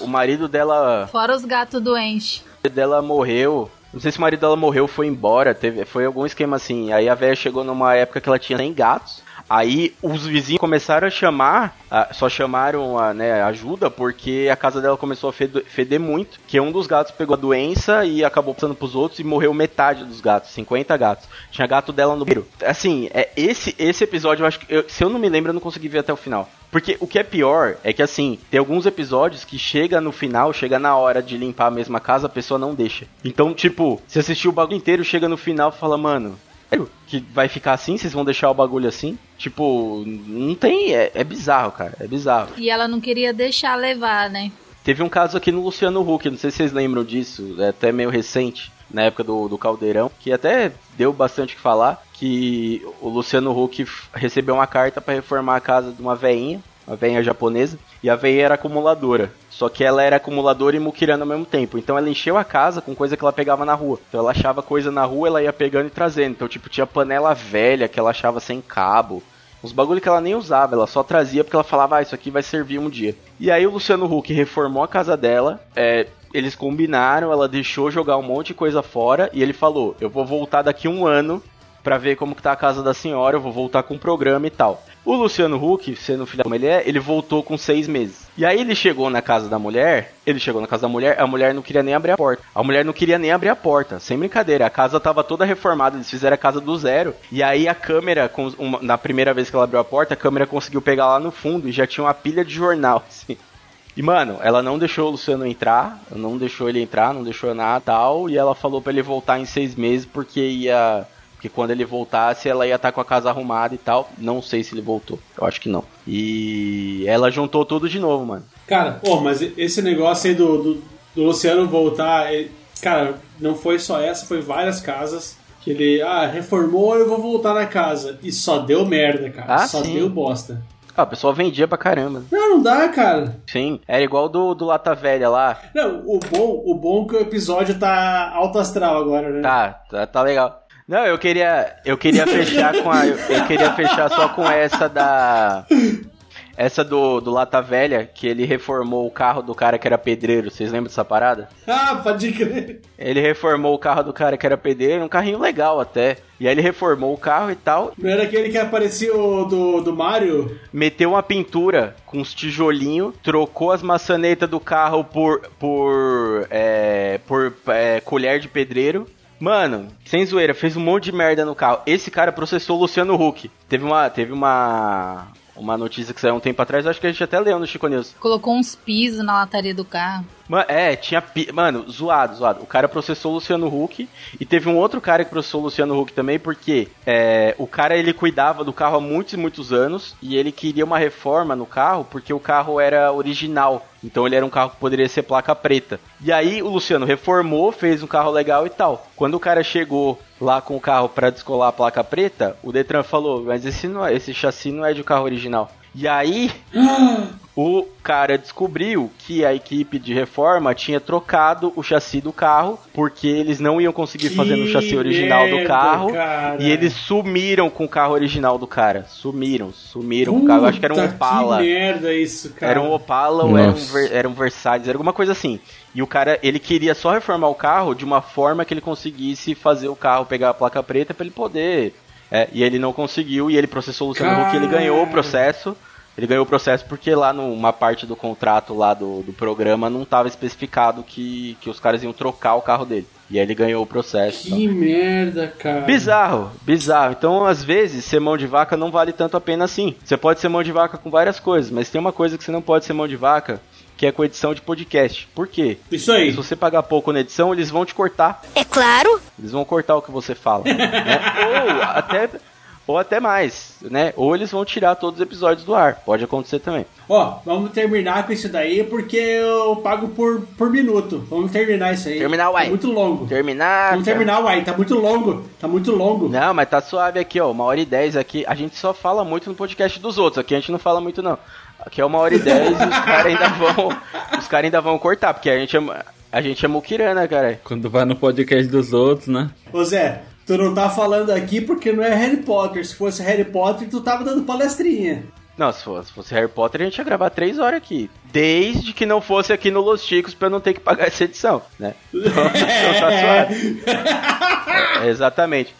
o marido dela, Fora os gatos doentes. dela morreu. Não sei se o marido dela morreu, foi embora, teve, foi algum esquema assim. Aí a véia chegou numa época que ela tinha 100 gatos. Aí os vizinhos começaram a chamar, só chamaram a, né, ajuda porque a casa dela começou a fede- feder muito. Que um dos gatos pegou a doença e acabou passando pros outros e morreu metade dos gatos, 50 gatos. Tinha gato dela no banheiro. Assim, é esse esse episódio, eu acho que eu- se eu não me lembro, eu não consegui ver até o final. Porque o que é pior é que assim, tem alguns episódios que chega no final, chega na hora de limpar a mesma casa, a pessoa não deixa. Então, tipo, se assistir o bagulho inteiro, chega no final e fala, mano, que vai ficar assim? Vocês vão deixar o bagulho assim? Tipo, não tem. É, é bizarro, cara. É bizarro. E ela não queria deixar levar, né? Teve um caso aqui no Luciano Huck, não sei se vocês lembram disso, é até meio recente, na época do, do Caldeirão, que até deu bastante o que falar, que o Luciano Huck recebeu uma carta pra reformar a casa de uma veinha, uma veinha japonesa, e a veinha era acumuladora. Só que ela era acumuladora e muquirana ao mesmo tempo. Então ela encheu a casa com coisa que ela pegava na rua. Então ela achava coisa na rua, ela ia pegando e trazendo. Então, tipo, tinha panela velha que ela achava sem cabo. Uns bagulho que ela nem usava, ela só trazia porque ela falava, ah, isso aqui vai servir um dia. E aí o Luciano Huck reformou a casa dela, é, eles combinaram, ela deixou jogar um monte de coisa fora e ele falou, eu vou voltar daqui um ano pra ver como que tá a casa da senhora, eu vou voltar com o programa e tal. O Luciano Huck, sendo filho como ele é, ele voltou com seis meses. E aí ele chegou na casa da mulher, ele chegou na casa da mulher, a mulher não queria nem abrir a porta. A mulher não queria nem abrir a porta, sem brincadeira. A casa tava toda reformada, eles fizeram a casa do zero. E aí a câmera, uma- na primeira vez que ela abriu a porta, a câmera conseguiu pegar lá no fundo e já tinha uma pilha de jornal, assim. E, mano, ela não deixou o Luciano entrar, não deixou ele entrar, não deixou nada tal, e ela falou pra ele voltar em seis meses porque ia. Porque quando ele voltasse, ela ia estar com a casa arrumada e tal. Não sei se ele voltou. Eu acho que não. E ela juntou tudo de novo, mano. Cara, pô, mas esse negócio aí do, do, do Luciano voltar, é- cara, não foi só essa, foi várias casas que ele, ah, reformou, eu vou voltar na casa. E só deu merda, cara. Ah, só sim. deu bosta. Ah, o pessoal vendia pra caramba. Não, não dá, cara. Sim, era igual do, do Lata Velha lá. Não, o bom, o bom é que o episódio tá alto astral agora, né? Tá, tá, tá legal. Não, eu queria, eu queria fechar com a, eu, queria fechar só com essa da, essa do, do Lata Velha, que ele reformou o carro do cara que era pedreiro. Vocês lembram dessa parada? Ah, pode crer. Ele reformou o carro do cara que era pedreiro, um carrinho legal até. E aí ele reformou o carro e tal, Não era aquele que aparecia o do, do Mario? meteu uma pintura com uns tijolinhos, trocou as maçanetas do carro por por é, por é, colher de pedreiro. Mano, sem zoeira, fez um monte de merda no carro. Esse cara processou o Luciano Huck. Teve uma teve uma uma notícia que saiu um tempo atrás, acho que a gente até leu no Chico News. Colocou uns pisos na lataria do carro. Ma- É, tinha. Mano, zoado, zoado. O cara processou o Luciano Huck. E teve um outro cara que processou o Luciano Huck também, porque é, o cara ele cuidava do carro há muitos e muitos anos. E ele queria uma reforma no carro, porque o carro era original. Então ele era um carro que poderia ser placa preta. E aí o Luciano reformou, fez um carro legal e tal. Quando o cara chegou lá com o carro pra descolar a placa preta, o Detran falou: Mas esse, não é, esse chassi não é de carro original. E aí, o cara descobriu que a equipe de reforma tinha trocado o chassi do carro porque eles não iam conseguir Que fazer no chassi original do carro cara. e eles sumiram com o carro original do cara. Sumiram, sumiram com o carro. Eu acho que era um Puta, Opala. Que merda isso, cara. Era um Opala ou era um. Ver- era um Versailles, era alguma coisa assim. E o cara, ele queria só reformar o carro de uma forma que ele conseguisse fazer o carro pegar a placa preta pra ele poder. É, e ele não conseguiu e ele processou o Luciano Huck, ele ganhou o processo. Ele ganhou o processo porque lá numa parte do contrato lá do, do programa não estava especificado que, que os caras iam trocar o carro dele. E aí ele ganhou o processo. Que merda, cara. Bizarro, bizarro. Então, às vezes, ser mão de vaca não vale tanto a pena assim. Você pode ser mão de vaca com várias coisas, mas tem uma coisa que você não pode ser mão de vaca, que é com edição de podcast. Por quê? Isso aí. Se você pagar pouco na edição, eles vão te cortar. É claro. Eles vão cortar o que você fala. né? Ou até. Ou até mais, né? Ou eles vão tirar todos os episódios do ar. Pode acontecer também. Ó, vamos terminar com isso daí porque eu pago por, por minuto. Vamos terminar isso aí. Terminar, uai. Tá muito longo. Terminar. Vamos terminar, uai. Tá muito longo. Tá muito longo. Não, mas tá suave aqui, ó. Uma hora e dez aqui. A gente só fala muito no podcast dos outros. Aqui a gente não fala muito, não. Aqui é uma hora e dez e os caras ainda vão. Os caras ainda vão cortar, porque a gente é. A gente é muquirana, cara. Quando vai no podcast dos outros, né? Ô Zé, tu não tá falando aqui porque não é Harry Potter. Se fosse Harry Potter, tu tava dando palestrinha. Não, se fosse, se fosse Harry Potter, a gente ia gravar três horas aqui. Desde que não fosse aqui no Los Chicos pra eu não ter que pagar essa edição, né? Então, então tá. É, exatamente.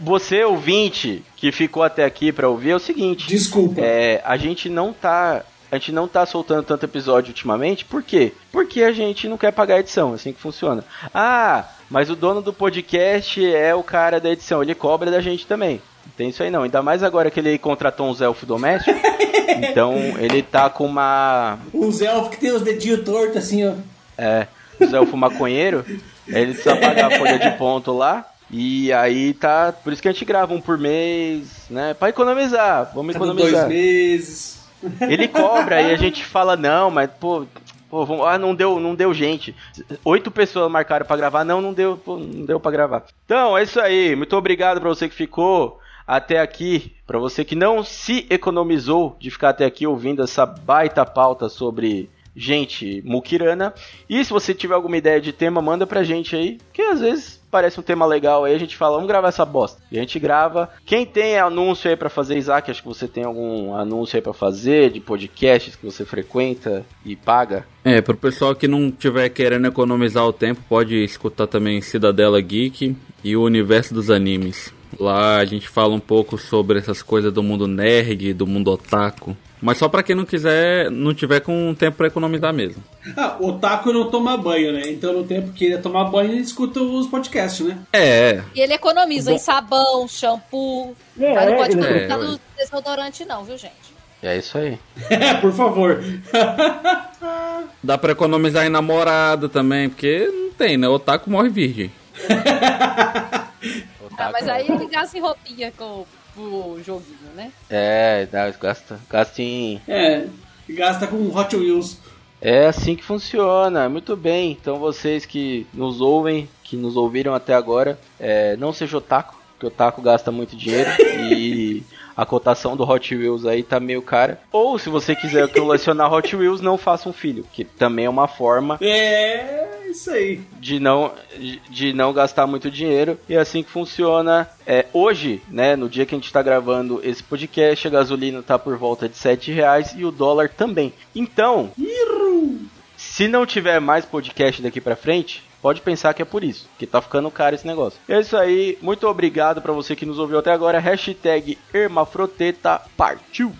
Você, ouvinte, que ficou até aqui pra ouvir, é o seguinte. Desculpa. É, a gente não tá. A gente não tá soltando tanto episódio ultimamente, por quê? Porque a gente não quer pagar a edição, é assim que funciona. Ah, mas o dono do podcast é o cara da edição, ele cobra da gente também. Não tem isso aí não, ainda mais agora que ele contratou uns elfos domésticos. então ele tá com uma. Os elfos que tem os dedinhos tortos assim, ó. É, os elfos maconheiro, ele precisa pagar a folha de ponto lá. E aí tá. Por isso que a gente grava um por mês, né? Pra economizar. Vamos Cada economizar. dois meses. Ele cobra e a gente fala, não, mas pô, pô vamos- ah, não deu, não deu gente. Oito pessoas marcaram pra gravar, não, não deu, pô, não deu pra gravar. Então, é isso aí. Muito obrigado pra você que ficou até aqui, pra você que não se economizou de ficar até aqui ouvindo essa baita pauta sobre gente muquirana. E se você tiver alguma ideia de tema, manda pra gente aí, que às vezes parece um tema legal aí, a gente fala, vamos gravar essa bosta. E a gente grava. Quem tem anúncio aí pra fazer, Isaac, acho que você tem algum anúncio aí pra fazer, de podcasts que você frequenta e paga. É, pro pessoal que não tiver querendo economizar o tempo, pode escutar também Cidadela Geek e o Universo dos Animes. Lá a gente fala um pouco sobre essas coisas do mundo nerd, do mundo otaku. Mas só pra quem não quiser, não tiver com tempo pra economizar mesmo. Ah, o Taco não toma banho, né? Então no tempo que ele ia tomar banho, ele escuta os podcasts, né? É, E ele economiza em sabão, shampoo. É, mas não pode é, economizar é, no desodorante, não, viu, gente? É isso aí. É, por favor. dá pra economizar em namorada também, porque não tem, né? Otaku morre virgem. Ah, mas aí ele gasta em roupinha com o joguinho, né? É, dá, gasta, gasta em. É, gasta com Hot Wheels. É assim que funciona, muito bem. Então vocês que nos ouvem, que nos ouviram até agora, é, não seja otaku, porque otaku gasta muito dinheiro e a cotação do Hot Wheels aí tá meio cara. Ou se você quiser colecionar Hot Wheels, não faça um filho, que também é uma forma É, isso aí. de não, de- de não gastar muito dinheiro. E é assim que funciona. É, hoje, né, no dia que a gente está gravando esse podcast, a gasolina tá por volta de 7 reais e o dólar também. Então, se não tiver mais podcast daqui pra frente, pode pensar que é por isso, que tá ficando caro esse negócio. É isso aí, muito obrigado pra você que nos ouviu até agora. Hashtag Hermafroteta partiu!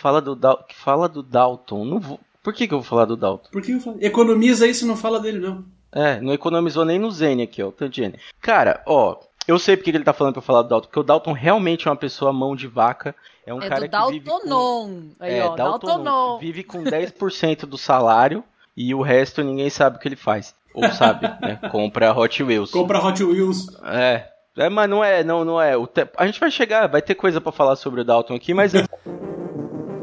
Fala do, Dal fala do Dalton. Não vou... Por que, que eu vou falar do Dalton? Por que eu falo? Economiza isso, não fala dele, não. É, não economizou nem no Zen aqui, ó, tanto. Cara, ó, eu sei porque que ele tá falando pra eu falar do Dalton, porque o Dalton realmente é uma pessoa mão de vaca. É um É cara do que vive com, Daltonon. Aí, é, ó, Daltonon. Daltonon. Vive com 10% do salário e o resto ninguém sabe o que ele faz. Ou sabe, né? Compra Hot Wheels. Compra Hot Wheels. É. É, mas não é, não, não é. O te- A gente vai chegar, vai ter coisa pra falar sobre o Dalton aqui, mas